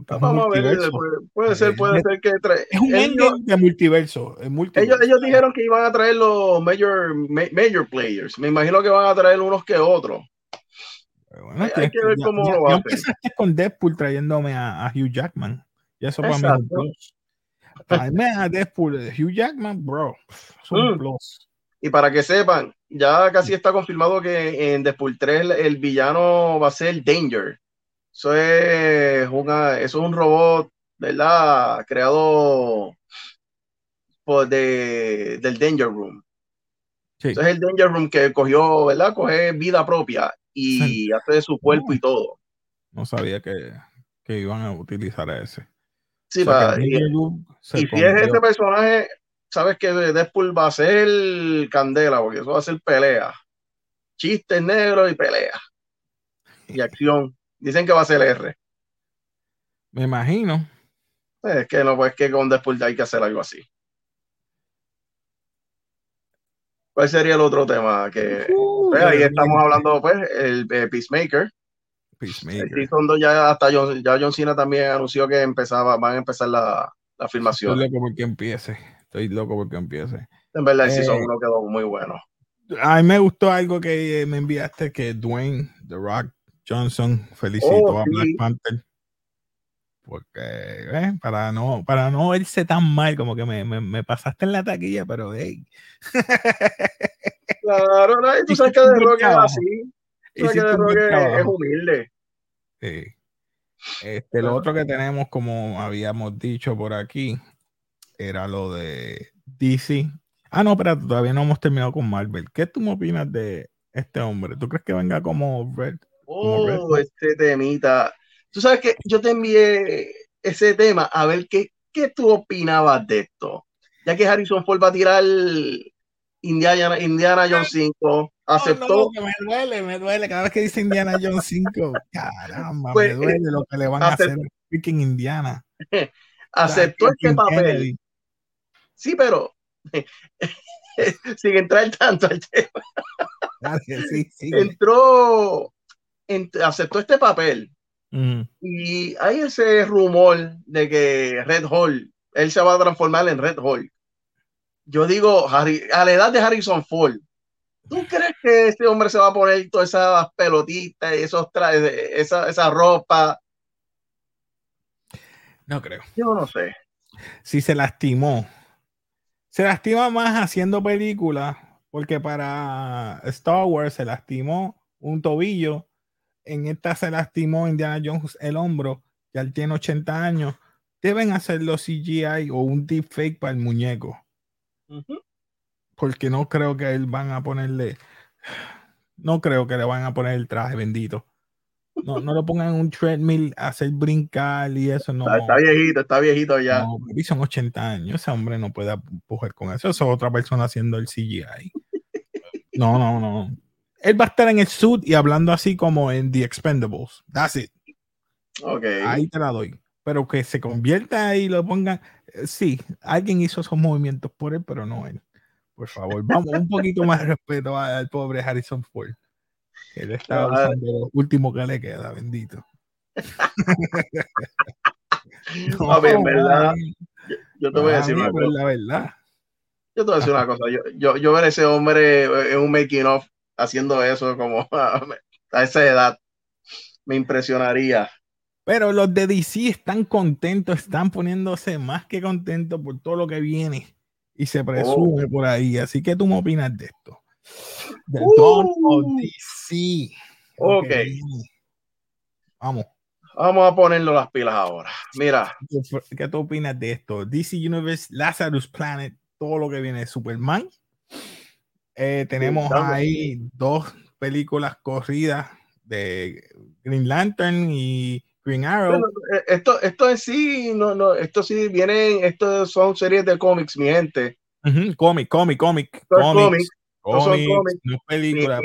Vamos a ver, puede, ser, puede ser que Es un ellos, de multiverso, Ellos, ellos dijeron que iban a traer los major, major players. Me imagino que van a traer unos que otros. Bueno, hay, que ver cómo lo va a hacer. con Deadpool trayéndome a, Hugh Jackman. Y eso para mí es un plus. Traerme a Deadpool, Hugh Jackman, bro. Es un mm. plus. Y para que sepan, ya casi está confirmado que en Deadpool 3 el villano va a ser Danger. Eso es, una, eso es un robot, ¿verdad? Creado por de, del Danger Room. Entonces el Danger Room que cogió, ¿verdad? Coge vida propia y hace de su cuerpo y todo. No sabía que, que iban a utilizar ese. Sí, y, si es ese personaje, sabes que Deadpool va a ser candela, porque eso va a ser pelea. Chistes negros y pelea. Y acción. Dicen que va a ser R. Me imagino. Es que no, pues que con Deadpool hay que hacer algo así. ¿Cuál sería el otro tema? Que uh, pues, ahí estamos hablando, pues, el, Peacemaker. Peacemaker. ya hasta John, ya John Cena también anunció que empezaba, van a empezar la, la filmación. Estoy loco porque empiece. Estoy loco porque empiece. En verdad, el season 1 eh, quedó muy bueno. A mí me gustó algo que me enviaste, que Dwayne The Rock Johnson felicitó oh, a Black Panther. Porque, eh, para no, para no verse tan mal, como que me, me, me pasaste en la taquilla, pero hey. Claro, no, tú sabes que de Rock es así. Tú sabes que de Rock es, humilde. Sí. Este, lo otro que tenemos, como habíamos dicho por aquí, era lo de DC. Ah, no, pero todavía no hemos terminado con Marvel. ¿Qué tú me opinas de este hombre? ¿Tú crees que venga como Red? Oh, este temita. Tú sabes que yo te envié ese tema a ver qué, qué tú opinabas de esto. Ya que Harrison Ford va a tirar Indiana, Indiana Jones 5, aceptó. me duele, me duele. Cada vez que dice Indiana Jones 5, caramba, me pues, duele lo que le van a hacer a Indiana. Aceptó este papel. Sí, pero sin entrar tanto al tema. Entró, aceptó este papel. Y hay ese rumor de que Red Hall, él se va a transformar en Red Hall. Yo digo, a la edad de Harrison Ford, ¿tú crees que este hombre se va a poner todas esas pelotitas y esos trajes, esa, esa ropa? No creo. Yo no sé. Si se lastimó se lastima más haciendo películas, porque para Star Wars se lastimó un tobillo, en esta se lastimó Indiana Jones el hombro, ya él tiene 80 años. Deben hacerlo CGI o un deepfake para el muñeco. Porque no creo que él van a ponerle. No creo que le van a poner el traje bendito. No, no lo pongan en un treadmill a hacer brincar y eso. No. Está, viejito, está viejito ya. No, son 80 años. Ese hombre no puede empujar con eso. Eso es otra persona haciendo el CGI. No, no, no. Él va a estar en el suit y hablando así como en The Expendables. That's it. Okay. Ahí te la doy. Pero que se convierta y lo pongan. Eh, sí, alguien hizo esos movimientos por él, pero no él. Por favor, vamos, un poquito más de respeto al pobre Harrison Ford. Él está usando lo último que le queda, bendito. no, en verdad, yo, te voy a decir una cosa. La verdad. Yo te voy a decir una cosa. Yo, yo, yo ver ese hombre en un making of haciendo eso como a esa edad me impresionaría. Pero los de DC están contentos, están poniéndose más que contentos por todo lo que viene y se presume oh. por ahí. Así que tú me opinas de esto. The uh. DC. Ok. Vamos. Vamos a ponerlo las pilas ahora. Mira. ¿Qué tú opinas de esto? DC Universe, Lazarus Planet, todo lo que viene de Superman. Eh, tenemos ahí dos películas corridas de Green Lantern y Green Arrow. Eh, esto, esto en sí, no, no, esto sí vienen, esto son series de cómics, mi gente. Cómic, cómic, cómic. Cómics no son cómics. No películas,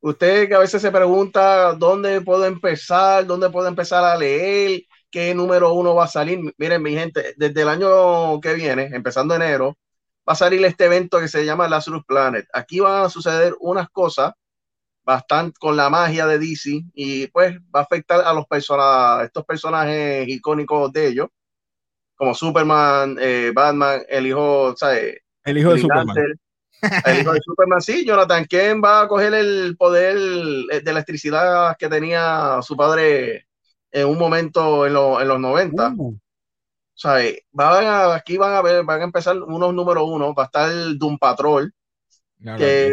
usted que a veces se pregunta dónde puedo empezar, dónde puedo empezar a leer, qué número uno va a salir. Miren, mi gente, desde el año que viene, empezando enero, va a salir este evento que se llama Lazarus Planet. Aquí van a suceder unas cosas bastante con la magia de DC y pues va a afectar a los personajes, estos personajes icónicos de ellos, como Superman, eh, Batman, el hijo, ¿sabes? El hijo de Superman. El hijo de Superman, sí, Jonathan Kent va a coger el poder de electricidad que tenía su padre en un momento en, en los 90. Uh. O sea, van aquí van a ver, van a empezar unos número uno, va a estar Doom Patrol, que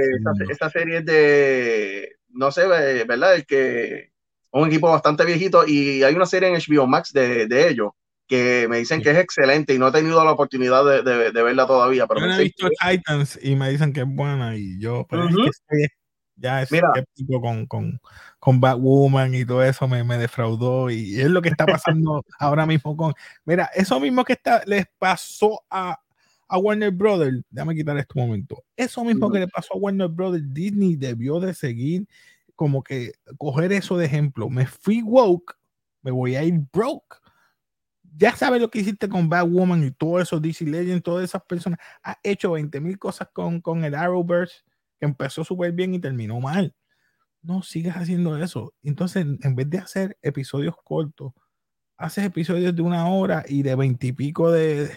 esta, serie es de, no sé, ¿verdad? El que un equipo bastante viejito y hay una serie en HBO Max de, de ellos que me dicen que es excelente y no he tenido la oportunidad de, de, de verla todavía. Pero yo no he visto Titans y me dicen que es buena y yo, pero es que estoy, ya es con, con, con Batwoman y todo eso me, me defraudó y es lo que está pasando ahora mismo con, mira, eso mismo que está, les pasó a, a Warner Brothers, déjame quitar este momento, eso mismo que le pasó a Warner Brothers, Disney debió de seguir como que coger eso de ejemplo, me fui woke, me voy a ir broke. Ya sabes lo que hiciste con Batwoman y todo eso, DC Legends, todas esas personas. Has hecho 20 mil cosas con, con el Arrowverse, empezó súper bien y terminó mal. No sigas haciendo eso. Entonces, en vez de hacer episodios cortos, haces episodios de una hora y de veintipico de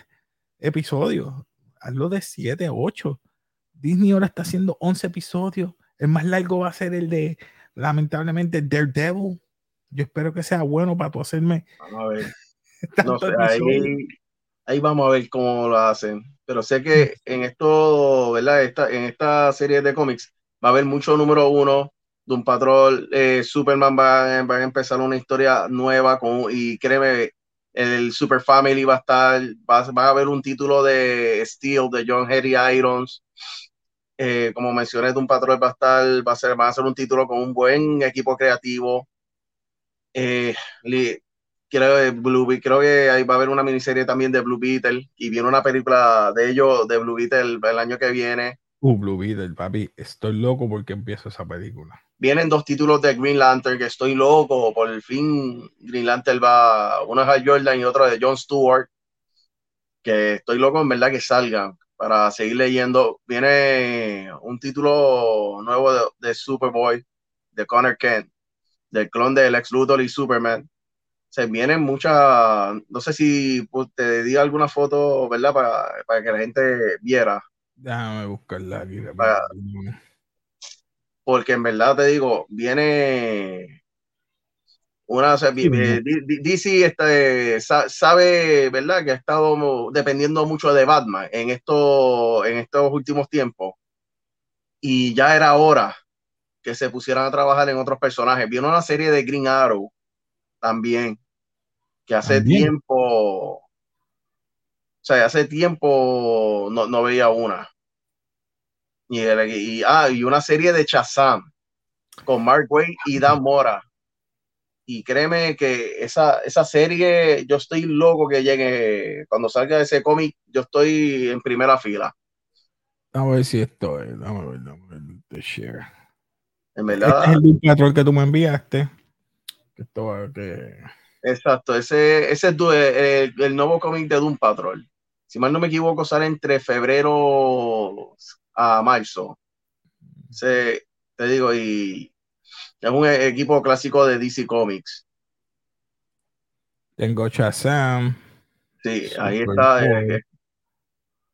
episodios. Hazlo de 7, 8. Disney ahora está haciendo 11 episodios. El más largo va a ser el de, lamentablemente, Daredevil. Yo espero que sea bueno para tú hacerme Vamos a ver. No sé, ahí, ahí vamos a ver cómo lo hacen. Pero sé que en esto, ¿verdad? Esta, en esta serie de cómics va a haber mucho número uno de un patrón. eh, Superman va, a empezar una historia nueva con, y créeme, el Super Family va a estar, va, a haber un título de Steel de John Harry Irons. Eh, como mencioné, de un patrón va a estar, va a ser, va a ser un título con un buen equipo creativo. Eh, creo, que Blue, creo que ahí va a haber una miniserie también de Blue Beetle y viene una película de ellos, de Blue Beetle, el año que viene. Uh, Blue Beetle, papi. Estoy loco porque empiezo esa película. Vienen dos títulos de Green Lantern que estoy loco, por fin Green Lantern va, uno es Hal Jordan y otro de John Stewart, que estoy loco en verdad que salgan para seguir leyendo. Viene un título nuevo de, de Superboy, de Connor Kent, del clon de Lex Luthor y Superman. Se vienen muchas, no sé si pues, te di alguna foto, ¿verdad? Para, para que la gente viera, Déjame buscarla aquí. Para- porque en verdad te digo, viene una, o sea, Sí, eh, DC este, sa- sabe, ¿verdad? Que ha estado dependiendo mucho de Batman en, esto, en estos últimos tiempos. Y ya era hora que se pusieran a trabajar en otros personajes. Viene una serie de Green Arrow también, que hace También. tiempo, o sea, hace tiempo no, no veía una. Y, y, ah, y una serie de Shazam con Mark Wade y Dan Mora. Y créeme que esa, esa serie, yo estoy loco que llegue. Cuando salga ese cómic, yo estoy en primera fila. Vamos a ver si esto es. Vamos a ver, vamos a ver. En Este verdad, es el Patrol que tú me enviaste. Que esto va- que... exacto. Ese, ese es du- el, el nuevo cómic de Doom Patrol. Si mal no me equivoco, sale entre febrero a marzo. Ese, te digo, y es un equipo clásico de DC Comics. Tengo Shazam. Sí, ahí está. eh, eh,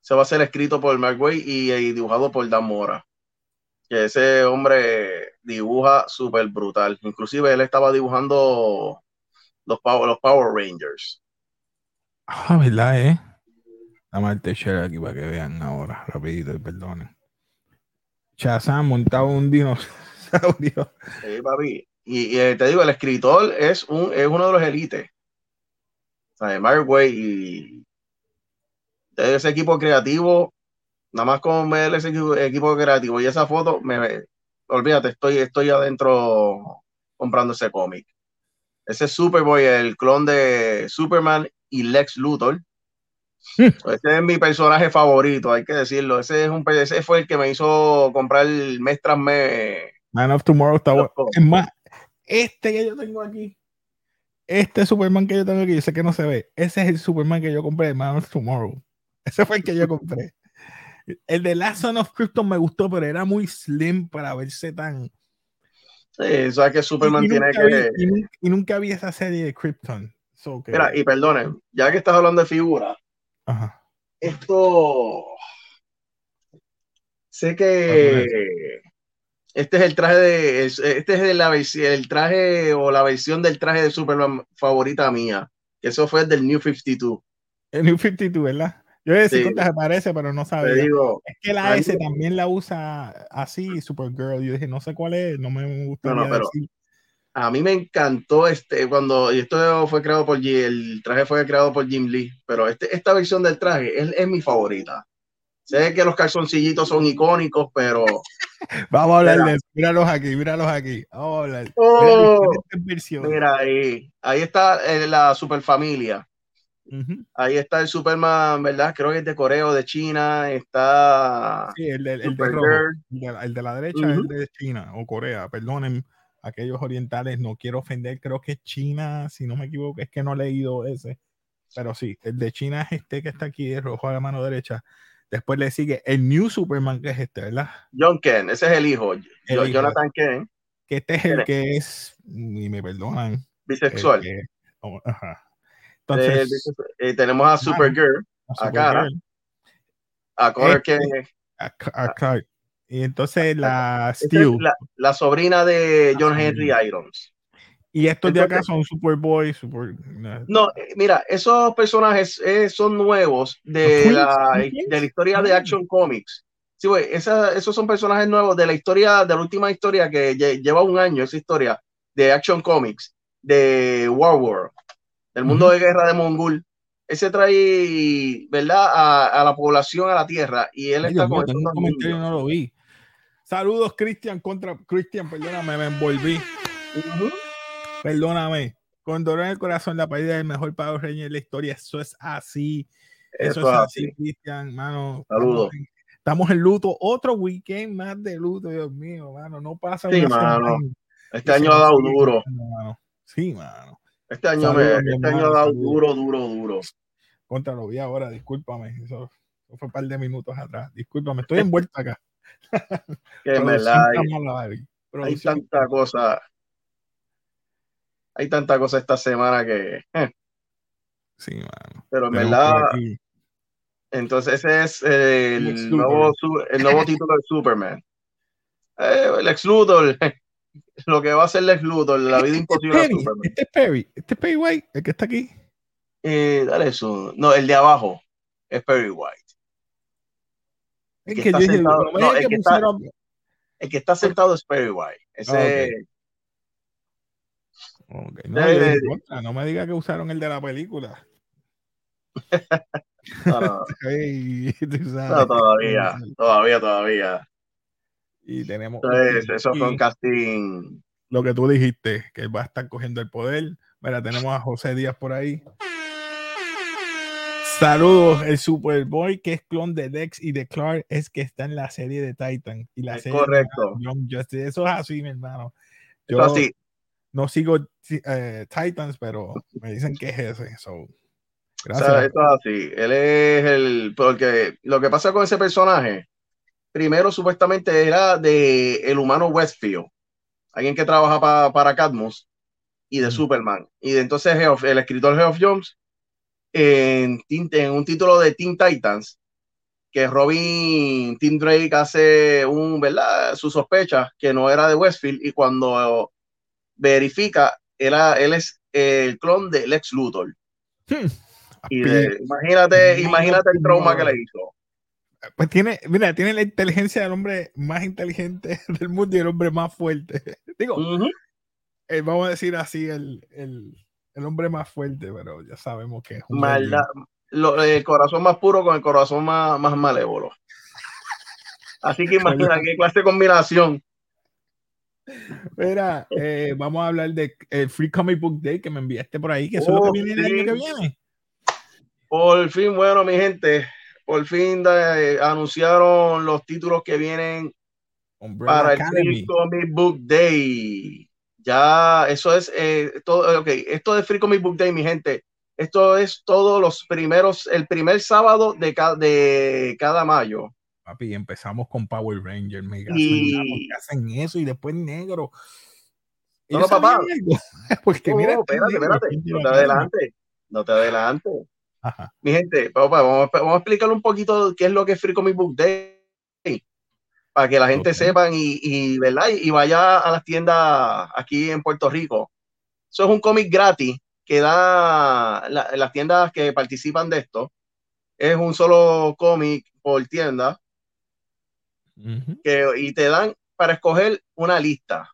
se va a ser escrito por Mark Waid y, y dibujado por Dan Mora. Que ese hombre dibuja súper brutal. Inclusive él estaba dibujando los Power, los Power Rangers. Ah, ¿verdad, eh? Dame el share aquí para que vean ahora, rapidito, perdonen. Shazam montado en un dinosaurio. Sí, papi. Y, y, eh, te digo, el escritor es, un, es uno de los élites. O sea, Mark Waid y de ese equipo creativo, nada más con ver ese equipo, equipo creativo y esa foto, me, olvídate, estoy, estoy adentro comprando ese cómic. Ese es Superboy, el clon de Superman y Lex Luthor. Ese es mi personaje favorito, hay que decirlo. Ese, es un, ese fue el que me hizo comprar mes tras mes. Man of Tomorrow está bueno. Es más, este que yo tengo aquí, este Superman que yo tengo aquí, yo sé que no se ve. Ese es el Superman que yo compré de Man of Tomorrow. Ese fue el que yo compré. El de Last Son of Krypton me gustó, pero era muy slim para verse tan. Sí, o sea que Superman y, tiene que. vi, y, nunca, y, nunca vi esa serie de Krypton. So que... Mira, y perdonen, ya que estás hablando de figuras, Ajá. esto. Sé que este es el traje de. Este es la, el traje o la versión del traje de Superman favorita mía. Que eso fue del New 52. El New 52, ¿verdad? Yo decía Sí. cuántas se parece, pero no sabía. digo, Es que la S también la usa así, Supergirl. Yo dije, no sé cuál es, no me gustaría No, no, pero- decir. A mí me encantó este, cuando, y esto fue creado por el traje fue creado por Jim Lee, pero este, esta versión del traje es, es mi favorita. Sé que los calzoncillitos son icónicos, pero. Vamos a hablar de. Míralos aquí, míralos aquí. Vamos a hablar. Oh, mira, ahí, ahí está eh, la superfamilia. Ahí está el Superman, ¿verdad? Creo que es de Corea o de China. Está. Sí, el, de, el, de, rojo, el, de, la derecha es de China o Corea. Perdonen, aquellos orientales, no quiero ofender. Creo que es China, si no me equivoco, es que no he leído ese. Pero sí, el de China es este que está aquí, el rojo a la mano derecha. Después le sigue el New Superman, que es este, ¿verdad? John Ken, ese es el hijo. Jonathan Ken. Que este es el que es, y me perdonan. Bisexual. Oh, Entonces, eh, tenemos a Supergirl, a, Cara, a Connor este, A, Y entonces la Steel. la, sobrina de John Henry Irons. Y estos de acá son Superboy, Super... No, eh, mira, esos personajes eh, son nuevos de la, de la historia de Action Comics. Sí, güey, esos son personajes nuevos de la historia, de la última historia que lleva un año, esa historia de Action Comics, de War War, del mundo de guerra de Mongol. Ese trae, ¿verdad?, a, la población, a la tierra, y él está con un comentario no lo vi. Saludos, Cristian, contra Cristian, perdóname, me envolví. Perdóname. Con dolor en el corazón, la partida del mejor Power Ranger de la historia. Eso es así. Eso, es así, Cristian, mano. Saludos. Estamos, en luto. Otro weekend más de luto, Dios mío, mano. No pasa sí, mano. Este año ha dado duro. Sí, mano. Este año, me, este año ha dado duro, duro, duro. Contra lo vi ahora, discúlpame. Eso, fue un par de minutos atrás. Discúlpame, estoy envuelto acá. que me la hay, hay tanta cosa hay tanta cosa esta semana que. Eh. Sí, mano. Pero en verdad. Entonces, ese es el, nuevo, el nuevo título de Superman. Eh, el ex Luthor. Lo que va a hacer Lex Luthor, la vida imposible Superman. Este es Perry. Este es Perry White, el que está aquí. Eh, dale eso. No, el de abajo es Perry White. Que, está sentado, el que está sentado es Perry White. Ese, ah, no, me diga que usaron el de la película. no, todavía, todavía, todavía. Y tenemos. eso fue un casting. Lo que tú dijiste, que va a estar cogiendo el poder. Mira, tenemos a José Díaz por ahí. Saludos, el Superboy que es clon de Dex y de Clark es que está en la serie de Titan y la serie correcto. De Eso es así, mi hermano. Yo, así no sigo eh, Titans, pero me dicen que es ese. So, gracias. así. Él es el. Porque lo que pasa con ese personaje, primero supuestamente era de el humano Westfield, alguien que trabaja para Cadmus y de Superman. Y de entonces el escritor Geoff Jones, en, en un título de Teen Titans, que Robin Tim Drake hace un, ¿verdad? Su sospecha que no era de Westfield y cuando verifica, era, él es el clon de Lex Luthor. Hmm. Y imagínate, imagínate el trauma que le hizo. Pues tiene, mira, tiene la inteligencia del hombre más inteligente del mundo y el hombre más fuerte. Digo, eh, vamos a decir así, el, el, el, hombre más fuerte, pero ya sabemos que es un. el corazón más puro con el corazón más, más malévolo. Así que imagina qué clase de combinación. Mira, eh, vamos a hablar de el Free Comic Book Day que me enviaste por ahí, que eso es lo que viene el año que viene. Por fin, bueno, mi gente, por fin eh, anunciaron los títulos que vienen para el Free Comic Book Day. Ya, eso es eh, todo. Ok, esto de Free Comic Book Day, mi gente, esto es todos los primeros, el primer sábado de, de cada mayo. Papi, empezamos con Power Ranger, Mega y... hacen eso y después negro. No, no, papá. Porque mira, espérate, espérate. No te adelante. No te Mi gente, papá, vamos, vamos, a explicarle un poquito qué es lo que es Free Comic Book Day. Para que la gente sepa y, y, ¿verdad? y vaya a las tiendas aquí en Puerto Rico. Eso es un cómic gratis que da las tiendas que participan de esto. Es un solo cómic por tienda que, y te dan para escoger una lista.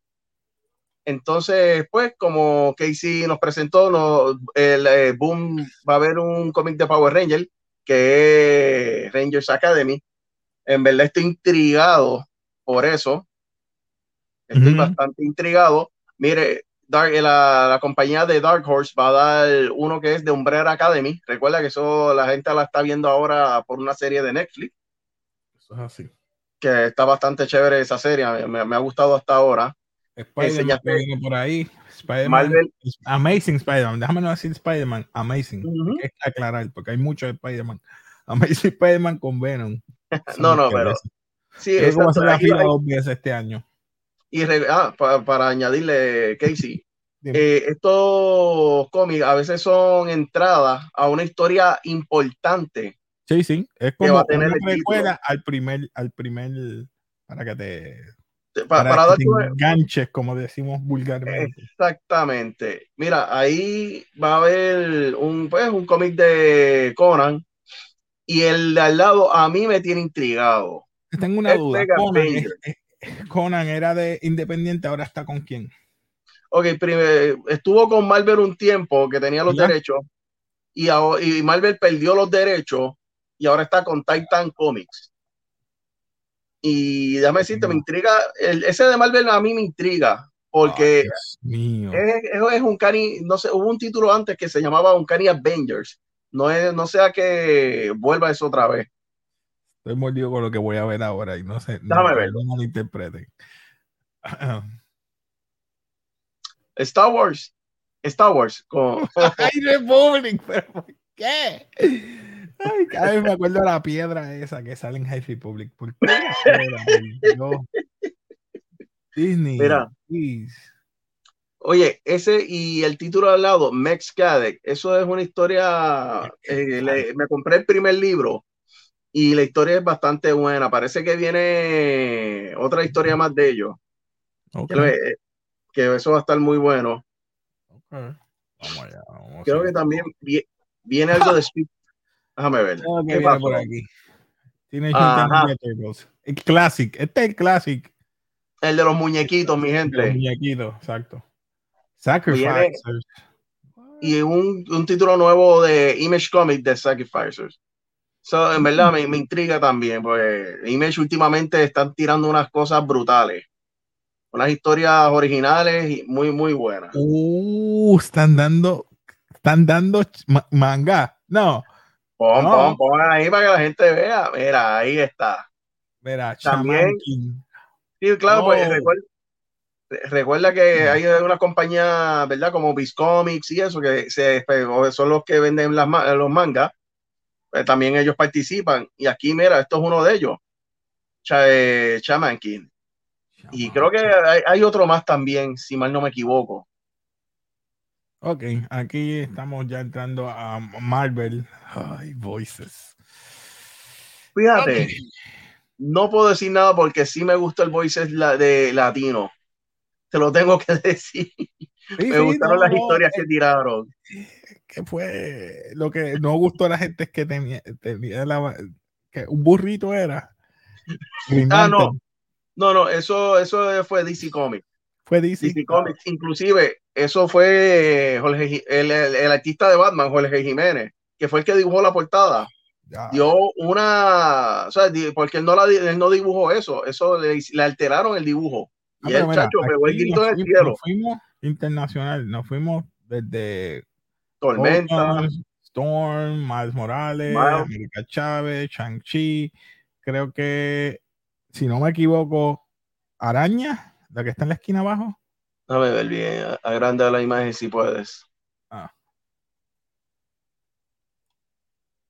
Entonces, pues, como Casey nos presentó, no, el eh, Boom va a haber un cómic de Power Ranger, que es Rangers Academy. En verdad estoy intrigado por eso. Estoy bastante intrigado. Mire, Dark, eh, la, la compañía de Dark Horse va a dar uno que es de Umbrella Academy. Recuerda que eso la gente la está viendo ahora por una serie de Netflix, Eso es así. que está bastante chévere esa serie. Me, me ha gustado hasta ahora. Spider-Man Enseñaste- que viene por ahí. Spider-Man. Marvel. Amazing Spider-Man. Déjame no decir Spider-Man. Amazing. Hay que aclarar, porque hay muchos Spider-Man. Amazing Spider-man con Venom. No, no, pero sí, voy a hacer la fila dos veces este año. Y ah, pa- para añadirle, Casey, eh, estos cómics a veces son entradas a una historia importante. Sí, sí. Es que va como a tener una precuela al primer, al primer, para que te, Pa- para para enganches, como decimos vulgarmente. Exactamente. Mira, ahí va a haber un, pues, un cómic de Conan y el de al lado a mí me tiene intrigado. Tengo una duda. Conan, Avenger. es- es- Conan era de independiente, ahora está con quién? Ok, primer- estuvo con Marvel un tiempo que tenía los ¿Ya? derechos y, y Marvel perdió los derechos y ahora está con Titan Comics. Y déjame decirte, me intriga, el- ese de Marvel a mí me intriga porque mío. es, es- un cani, no sé, hubo un título antes que se llamaba un cani Avengers. No, es, no sea que vuelva eso otra vez. Estoy mordido con lo que voy a ver ahora y no sé. Déjame no, ver. No lo interpreten. Star Wars. Star Wars. Con, ¡Ay, Republic! ¿Pero por qué? Ay, cada vez me acuerdo de la piedra esa que sale en High Republic. Disney. Mira. please. Oye, ese y el título al lado, Mex Cadec, eso es una historia. eh, le- me compré el primer libro y la historia es bastante buena. Parece que viene otra historia más de ellos. Ok, Que, eso va a estar muy bueno. ok. Vamos allá. Vamos Creo que también vi- viene algo de Speed. Déjame ver. Que ¿Qué pasó? por aquí. Teenage. El Classic. Este es el Classic. El de los muñequitos, mi de los gente. muñequitos, exacto. Sacrificers. Y un, un título nuevo de Image Comics de Sacrificers. So, en verdad me, me intriga también, porque Image últimamente están tirando unas cosas brutales. Unas historias originales y muy, muy buenas. Uh, están dando, están dando manga. No, Pon, No. pon, pon ahí para que la gente vea. Mira, ahí está. mira, También-. Sí, claro, pues recuerda, recuerda que hay una compañía, ¿verdad? Como Viz Comics y eso, que se, pues, son los que venden las, los mangas. Pues también ellos participan. Y aquí, mira, esto es uno de ellos. Eh, Shaman King. Y creo que hay otro más también, si mal no me equivoco. Ok, aquí estamos ya entrando a Marvel. Ay, Voices. Fíjate, no puedo decir nada porque sí me gusta el voices la- de latino. Te lo tengo que decir. Sí, Me sí, gustaron no, las historias eh, que tiraron. que fue lo que no gustó a la gente es que tenía, tenía la- que un burrito era. Ah, no. No, no, eso, eso fue DC Comics. Fue DC. DC Comics. Inclusive, eso Fue Jorge, Ji- el, el- el artista de Batman, Jorge Jiménez, que fue el que dibujó la portada. Ya. Dio una. O sea, porque él no, la, él no dibujó eso. Eso le, le alteraron el dibujo. Ah, Y el mira, chacho pegó el grito nos en el fuimos- cielo. Nos fuimos internacional, nos fuimos desde Tormenta. Storm, Miles Morales, Miles. América Chávez, Shang-Chi, creo que, si no me equivoco, Araña, la que está en la esquina abajo. Déjame ver bien. a- Agranda la imagen si puedes. Ah.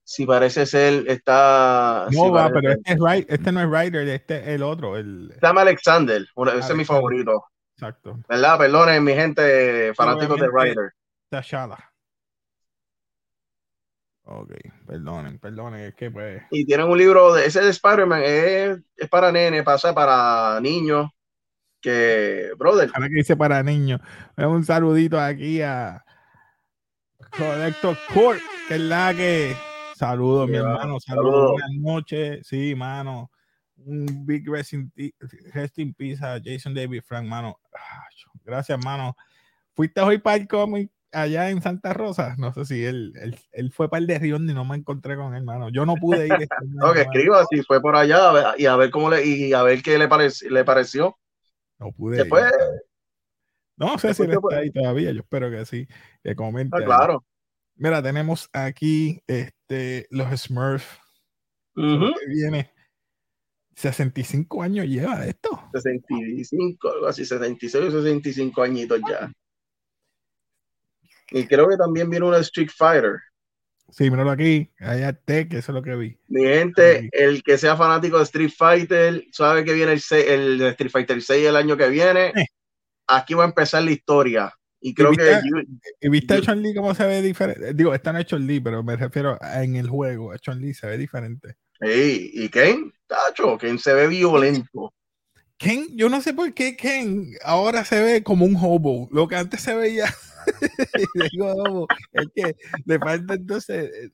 Si parece ser, está. No va, pero este, es este no es Ryder, este es el otro, el llama Alexander. ese es mi favorito. exacto, ¿Verdad? Perdonen, mi gente fanáticos de. Ryder. T'Challa. Ok, perdonen, perdonen, es que pues. Y tienen un libro de ese de Spider-Man. Es, es para nene, pasa para niños. Que, brother, Ahora que dice para niños, un saludito aquí a Collector Court, que es la que. Saludos, mi hermano, saludos, saludos. buenas noches. Sí, mano. un big rest in, rest in peace a Jason David Frank, mano. Gracias, mano. ¿Fuiste hoy para el cómic allá en Santa Rosa? No sé si él, él, fue para el de Rion y no me encontré con él, mano. Yo no pude ir. Este no, que escriba si fue por allá y a ver cómo le, y a ver qué le, le pareció. No pude ir. No sé si él está ahí todavía, yo espero que sí. Que comente. Ah, claro. Mira, tenemos aquí este, los Smurfs. que viene 65 años lleva esto. 65, algo así, 76 o 65 añitos ya. Y creo que también viene una Street Fighter. Sí, míralo aquí, allá te, que eso es lo que vi. Mi gente, el que sea fanático de Street Fighter, sabe que viene el, el Street Fighter 6 el año que viene. Aquí va a empezar la historia. Y creo que. ¿Y viste a Chun-Li cómo se ve diferente? Digo, está no Chun-Li, pero me refiero en el juego. A Chun-Li se ve diferente. Sí, ¿y Ken? Tacho, Ken se ve violento. Ken, yo no sé por qué Ken ahora se ve como un hobo. Lo que antes se veía. digo, es que le falta entonces. Eh,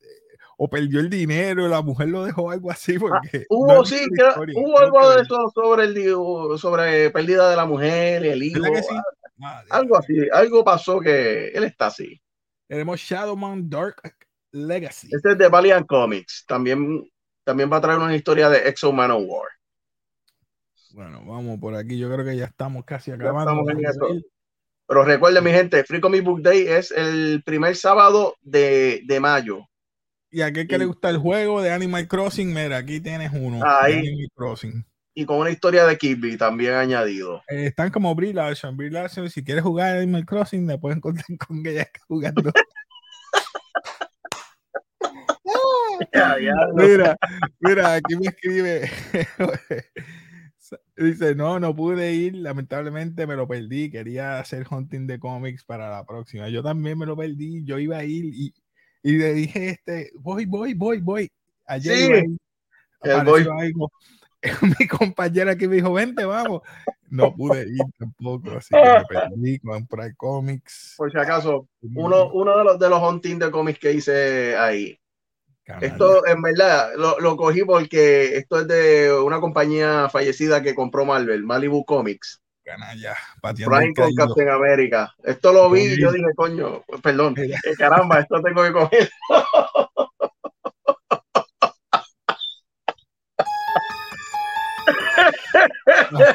o perdió el dinero, la mujer lo dejó algo así. Ah, porque hubo, sí, hubo algo de eso sobre el sobre pérdida de la mujer, el hijo. algo así, algo pasó que él está así. Tenemos Shadowman Dark Legacy. Este es de Valiant Comics. También también va a traer una historia de Exo War. Bueno, vamos por aquí. Yo creo que ya estamos casi acabando. Pero recuerden, mi gente, Free Comic Book Day es el primer sábado de, mayo. Y a qué que le gusta el juego de Animal Crossing, mira, aquí tienes uno. Ahí. Crossing. Y con una historia de Kirby también añadido. Eh, están como Brie Larson. Brie Larson, si quieres jugar Animal Crossing, me pueden encontrar con ella jugando. mira, mira, aquí me escribe. Dice, no, no pude ir, lamentablemente me lo perdí, quería hacer hunting de cómics para la próxima. Yo también me lo perdí, yo iba a ir y, y le dije, este, voy, voy, voy, voy. Ayer voy. Mi compañera que me dijo, vente, vamos. No pude ir tampoco, así que me perdí, comprar cómics. Por si acaso, uno, uno de los, de los hunting de cómics que hice ahí, esto en verdad lo, cogí porque esto es de una compañía fallecida que compró Marvel, Malibu Comics. Canalla, Brian con Captain America. Esto lo vi y yo dije, coño, perdón, eh, caramba, esto tengo que coger.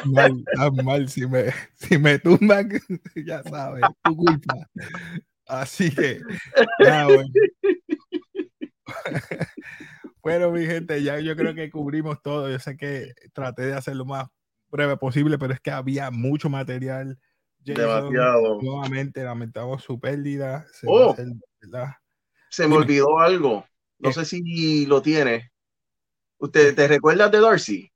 mal, mal, si me, si me tumban, ya sabes, tu culpa. Así que, ya, bueno. bueno, mi gente, ya yo creo que cubrimos todo. Yo sé que traté de hacer lo más breve posible, pero es que había mucho material. Demasiado. Nuevamente lamentamos su pérdida. Se, oh, se me olvidó algo. No sé si lo tiene. ¿Usted te recuerda de Darcy?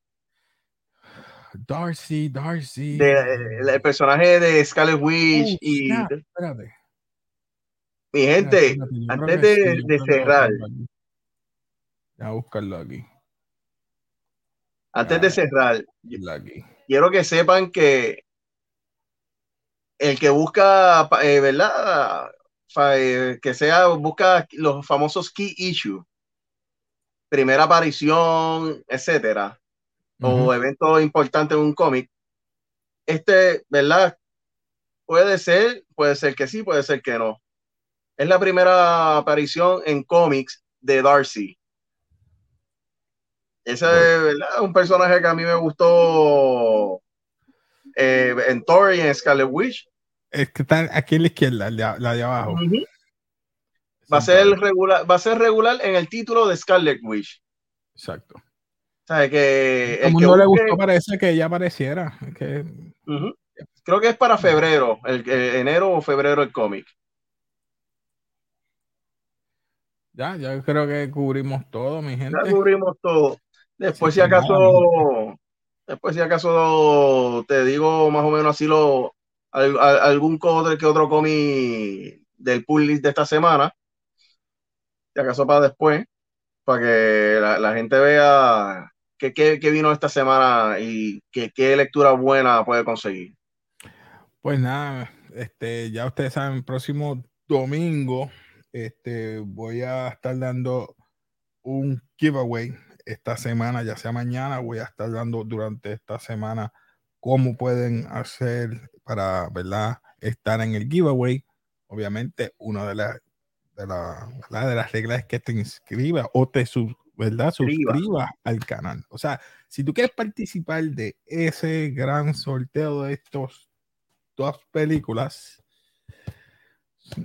Darcy, Darcy. el personaje de Scarlet Witch oh, y. Espérate. Mi gente, antes de, cerrar. a buscarlo aquí. Antes de cerrar, quiero que sepan que el que busca, eh, ¿verdad? Eh, que sea, busca los famosos key issues, primera aparición, etcétera, o evento importante en un cómic. Este, ¿verdad? Puede ser, puede ser que sí, puede ser que no es la primera aparición en cómics de Darcy. Ese es un personaje que a mí me gustó eh, en Thor y en Scarlet Witch. Es que está aquí en la izquierda, la de, abajo. Va a, ser regular, va a ser regular en el título de Scarlet Witch. Exacto. O que. Como no le gustó, parece que ya apareciera. Creo que es para febrero, el, enero o febrero el cómic. Ya, ya creo que cubrimos todo, mi gente. Ya cubrimos todo. Después, si acaso, después, si acaso te digo más o menos así lo, algún otro que otro cómic del pull list de esta semana. Si acaso para después, para que la, gente vea qué, vino esta semana y qué lectura buena puede conseguir. Pues nada, este, ya ustedes saben, próximo domingo este, voy a estar dando un giveaway esta semana, ya sea mañana, voy a estar dando durante esta semana cómo pueden hacer para, ¿verdad? Estar en el giveaway. Obviamente, una de las de, la, de las reglas es que te inscribas o te sub, ¿verdad? suscribas al canal. O sea, si tú quieres participar de ese gran sorteo de estos dos películas,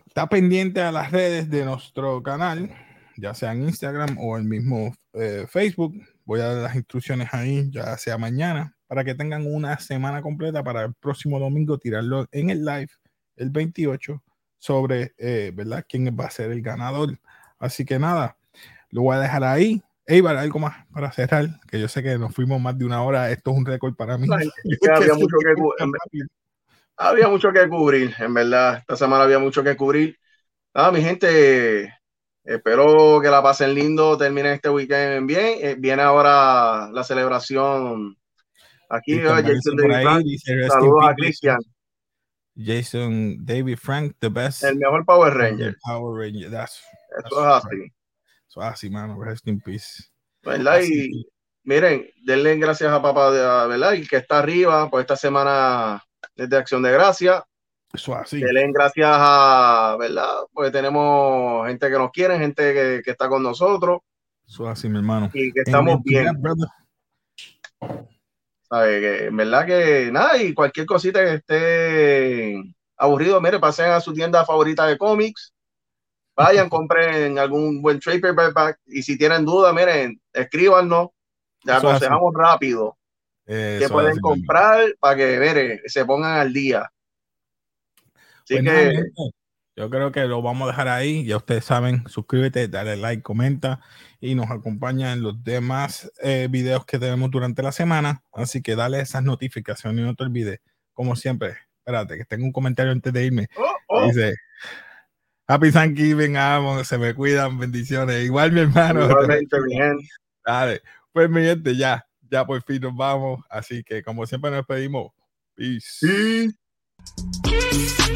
está pendiente a las redes de nuestro canal, ya sea en Instagram o el mismo eh, Facebook. Voy a dar las instrucciones ahí, ya sea mañana, para que tengan una semana completa para el próximo domingo tirarlo en el live, el 28, sobre, eh, ¿verdad?, quién va a ser el ganador. Así que nada, lo voy a dejar ahí. Eibar, algo más para cerrar, que yo sé que nos fuimos más de una hora. Esto es un récord para mí. había, mucho que, había mucho que cubrir, en verdad. Esta semana había mucho que cubrir. Ah, mi gente, espero que la pasen lindo, terminen este weekend bien. Eh, viene ahora la celebración aquí. Jason David Saludos a Cristian. Jason David Frank, the best. El mejor Power Ranger. Power Ranger, that's, Eso es así. Eso es así, mano. Rest in peace. ¿Verdad? Y miren, denle gracias a papá, ¿verdad? Y que está arriba por esta semana desde Acción de Gracia. Eso así. Gracias a, ¿verdad? Porque tenemos gente que nos quiere, gente que, que está con nosotros. Eso así, mi hermano. Y que estamos bien. ¿Sabe? Que, en verdad que nada, y cualquier cosita que esté aburrido, mire, pasen a su tienda favorita de cómics, vayan, compren algún buen trade paperback y si tienen duda, miren, escríbanos, ya aconsejamos rápido que pueden comprar para que mire, se pongan al día. Así pues que yo creo que lo vamos a dejar ahí. Ya ustedes saben, suscríbete, dale like, comenta y nos acompaña en los demás eh, videos que tenemos durante la semana. Así que dale esas notificaciones y no te olvides. Como siempre, espérate, que tengo un comentario antes de irme. Oh, oh. Dice, Happy Thanksgiving, amo, se me cuidan, bendiciones. Igual mi hermano. Igualmente, bien. Dale, pues mi gente, ya, ya por fin nos vamos. Así que como siempre nos pedimos. Peace. Peace.